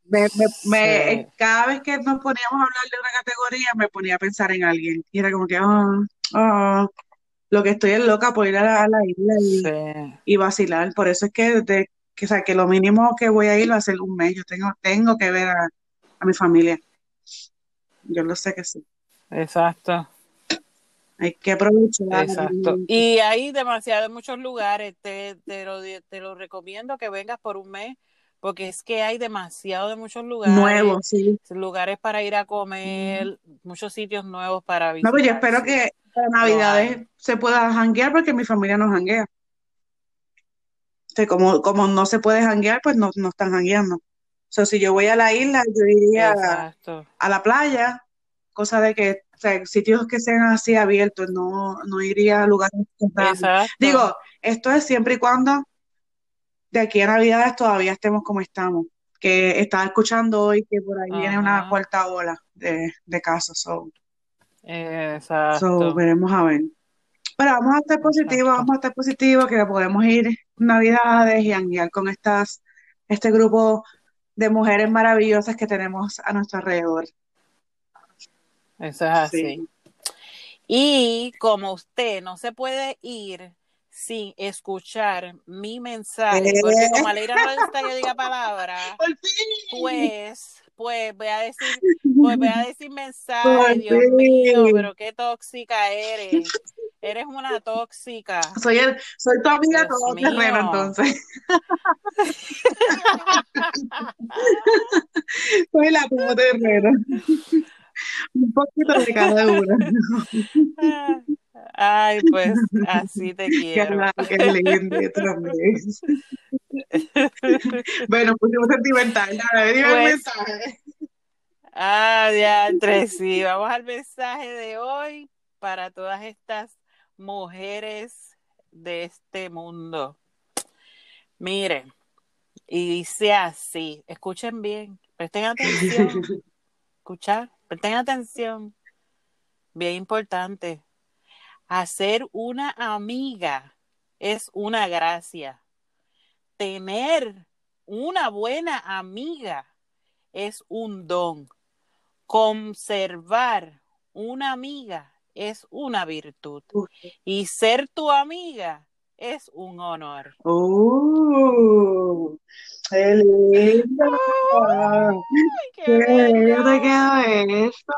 me, me, me- sí, eh, cada vez que nos poníamos a hablar de una categoría, me ponía a pensar en alguien. Y era como que, ah, ah, lo que estoy es loca por ir a la, a la isla y, sí. y vacilar. Por eso es que, desde, que, o sea, que lo mínimo que voy a ir va a ser un mes. Yo tengo, tengo que ver a, a mi familia. Yo lo sé que sí. Exacto, Hay que aprovechar. exacto. Y hay demasiados muchos lugares. Te, te, lo, te lo recomiendo que vengas por un mes, porque es que hay demasiado de muchos lugares, Nuevo, sí. lugares para ir a comer, muchos sitios nuevos para No, visitar. pues yo espero que para Navidades se pueda janguear porque mi familia no janguea. O sea, como, como no se puede janguear, pues no, no están jangueando. O sea, si yo voy a la isla, yo iría a la playa, cosa de que, sea, sitios que sean así abiertos, no, no iría a lugares. Digo, esto es siempre y cuando de aquí a Navidades todavía estemos como estamos. Que estaba escuchando hoy que por ahí viene una cuarta ola de, de casos. So, so, Exacto. veremos a ver. Pero vamos a estar positivos, Exacto. vamos a estar positivos, que podemos ir Navidades y janguear con estas, este grupo de mujeres maravillosas que tenemos a nuestro alrededor. Eso es así. Sí. Y como usted no se puede ir sin escuchar mi mensaje, porque como a Leira no le gusta que yo diga palabras, pues, pues voy a decir, pues voy a decir mensaje, Dios mío, pero qué tóxica eres. Eres una tóxica. Soy, el, soy tu amiga todo terreno, mío. entonces. Soy la todo terreno. Un poquito de cada una. Ay, pues así te quiero. qué lindo también. Bueno, pusimos sentimental. Dale, dime el Pues- mensaje. Ah, ya, entre sí. Vamos al mensaje de hoy para todas estas mujeres de este mundo. Mire, y dice así, escuchen bien, presten atención, escuchar, presten atención, bien importante. Hacer una amiga es una gracia. Tener una buena amiga es un don. Conservar una amiga es una virtud. Y ser tu amiga es un honor. ¡Oh! ¡Qué lindo! ¡Qué, ¡Qué bello te quedó esto!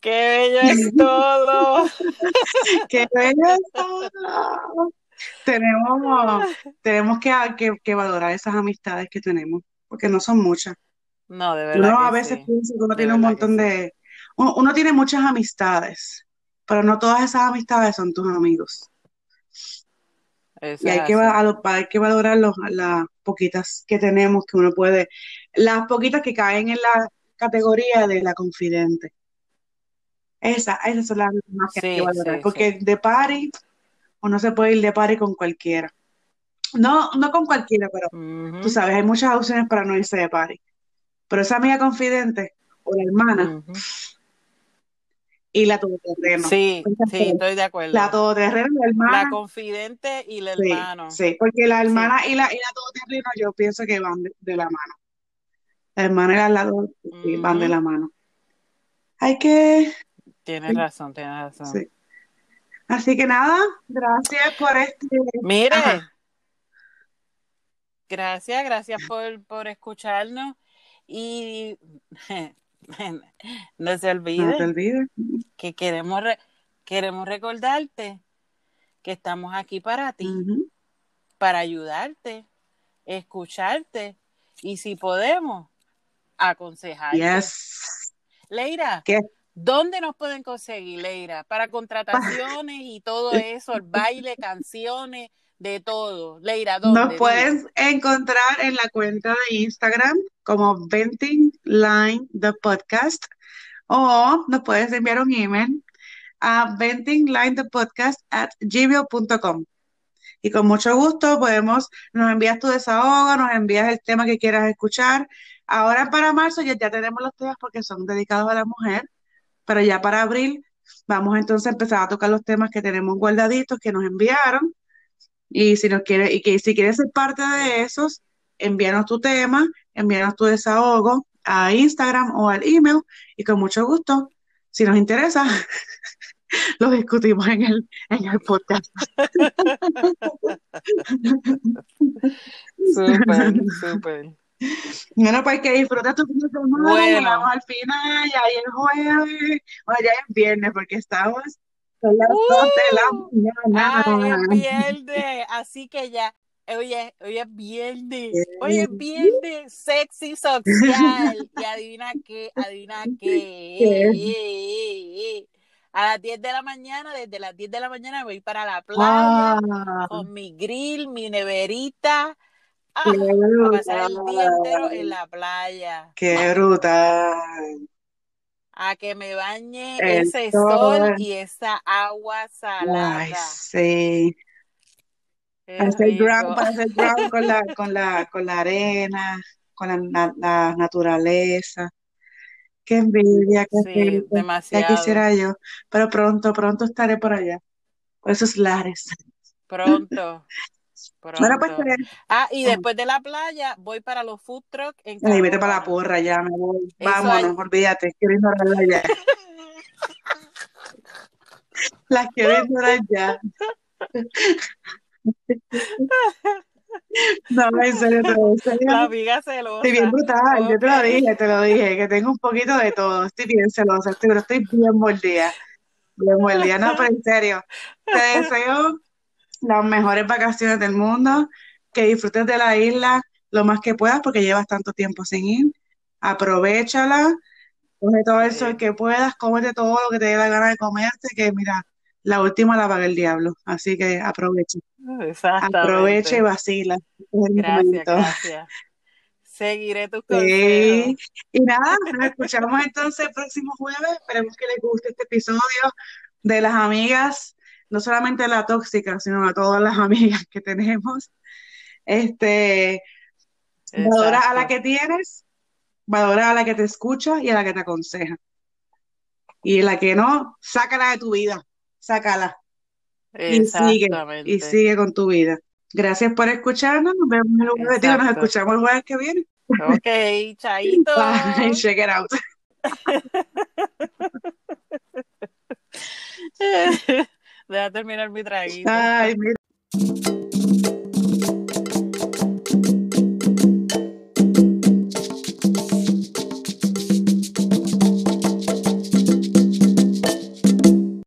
¡Qué bello es todo! ¡Qué bello es todo! Tenemos, tenemos que, que, que valorar esas amistades que tenemos, porque no son muchas. No, de verdad Uno a veces sí. piensa que uno De tiene un montón sí. de... Uno, uno tiene muchas amistades, pero no todas esas amistades son tus amigos. Eso Y hay que, hay valorar los- las poquitas que tenemos que uno puede, las poquitas que caen en la categoría de la confidente. Esa, esas son las más que hay que Sí, valorar, sí, porque sí. de party, uno se puede ir de party con cualquiera. No, no con cualquiera, pero tú sabes, hay muchas opciones para no irse de party. Pero esa amiga confidente o la hermana. Y la todoterreno. Sí, sí, estoy de La acuerdo. todoterreno y la La hermana, confidente y el sí, hermano. sí, porque la Sí, hermana y la, y la todoterreno yo pienso que van de, de la mano. La hermana y la, la do- sí, van de la mano. Hay que, Tienes sí, razón, tienes razón. sí. Así que nada, gracias por este, ajá, Mire, gracias, gracias por, por escucharnos y no se no te olvide olvides. que queremos, re- queremos recordarte que estamos aquí para ti, para ayudarte, escucharte y si podemos, aconsejarte. Yes. Leira, ¿Qué? ¿dónde nos pueden conseguir, Leira? Para contrataciones y todo eso, el baile, canciones, de todo. Leira, Nos ¿dónde? Dilo. puedes encontrar en la cuenta de Instagram como Venting Line the Podcast o nos puedes enviar un email a ventinglinethepodcast at gmail.com y con mucho gusto podemos, nos envías tu desahogo, nos envías el tema que quieras escuchar. Ahora para marzo ya, ya tenemos los temas porque son dedicados a la mujer, pero ya para abril vamos entonces a empezar a tocar los temas que tenemos guardaditos que nos enviaron y si nos quiere, y que si quieres ser parte de esos, envíanos tu tema, envíanos tu desahogo a Instagram o al email y con mucho gusto, si nos interesa, lo discutimos en el, en el podcast. Súper, súper. Bueno, pues que disfruta tu fin de semana, Bueno. llegamos al final, ya es jueves, o ya es viernes, porque estamos son las dos de la ¡Uh! Mañana. es viernes, así que ya, oye, hoy es viernes, hoy es viernes, sexy social, y adivina qué, adivina qué, ¿Qué? eh, eh, eh. a las 10 de la mañana, desde las 10 de la mañana me voy para la playa Ah, con mi grill, mi neverita, ah, qué a pasar el día entero en la playa, qué brutal. A que me bañe El ese sol sol, y esa agua ay, salada. sí. Qué Para hacer ground, hacer ground con la, con la, con la arena, con la, na- la naturaleza. Qué envidia, qué Sí. Ya demasiado. quisiera yo, pero pronto, pronto estaré por allá, por esos lares. Pronto, Bueno, pues eh, Ah, y después de la playa voy para los food trucks en ay, vete para la porra, ya me voy. Vámonos, hay. olvídate, quiero ignorarla ya. Las quiero ignorar ya. No, en serio, te lo serio. La amiga Estoy bien celosa. brutal, yo te lo dije, te lo dije, que tengo un poquito de todo. Estoy bien celosa, estoy, pero estoy bien mordida. Bien mordida. No, pero en serio, te deseo las mejores vacaciones del mundo, que disfrutes de la isla lo más que puedas porque llevas tanto tiempo sin ir. Aprovechala, coge todo el sol que puedas, cómete todo lo que te dé la gana de comerte, que mira, la última la paga el diablo. Así que aprovecha, aprovecha y vacila. Gracias, gracias. Seguiré tus Sí, consejos. y nada, nos escuchamos entonces el próximo jueves. Esperemos que les guste este episodio de las amigas no solamente a la tóxica, sino a todas las amigas que tenemos. Este, valora a la que tienes, valora a la que te escucha y a la que te aconseja. Y la que no, sácala de tu vida, sácala. Y sigue, y sigue con tu vida. Gracias por escucharnos. Nos vemos el jueves. nos escuchamos el jueves que viene. Ok, chaito. Bye, check it out. Deja terminar mi traguito. Ay, mira.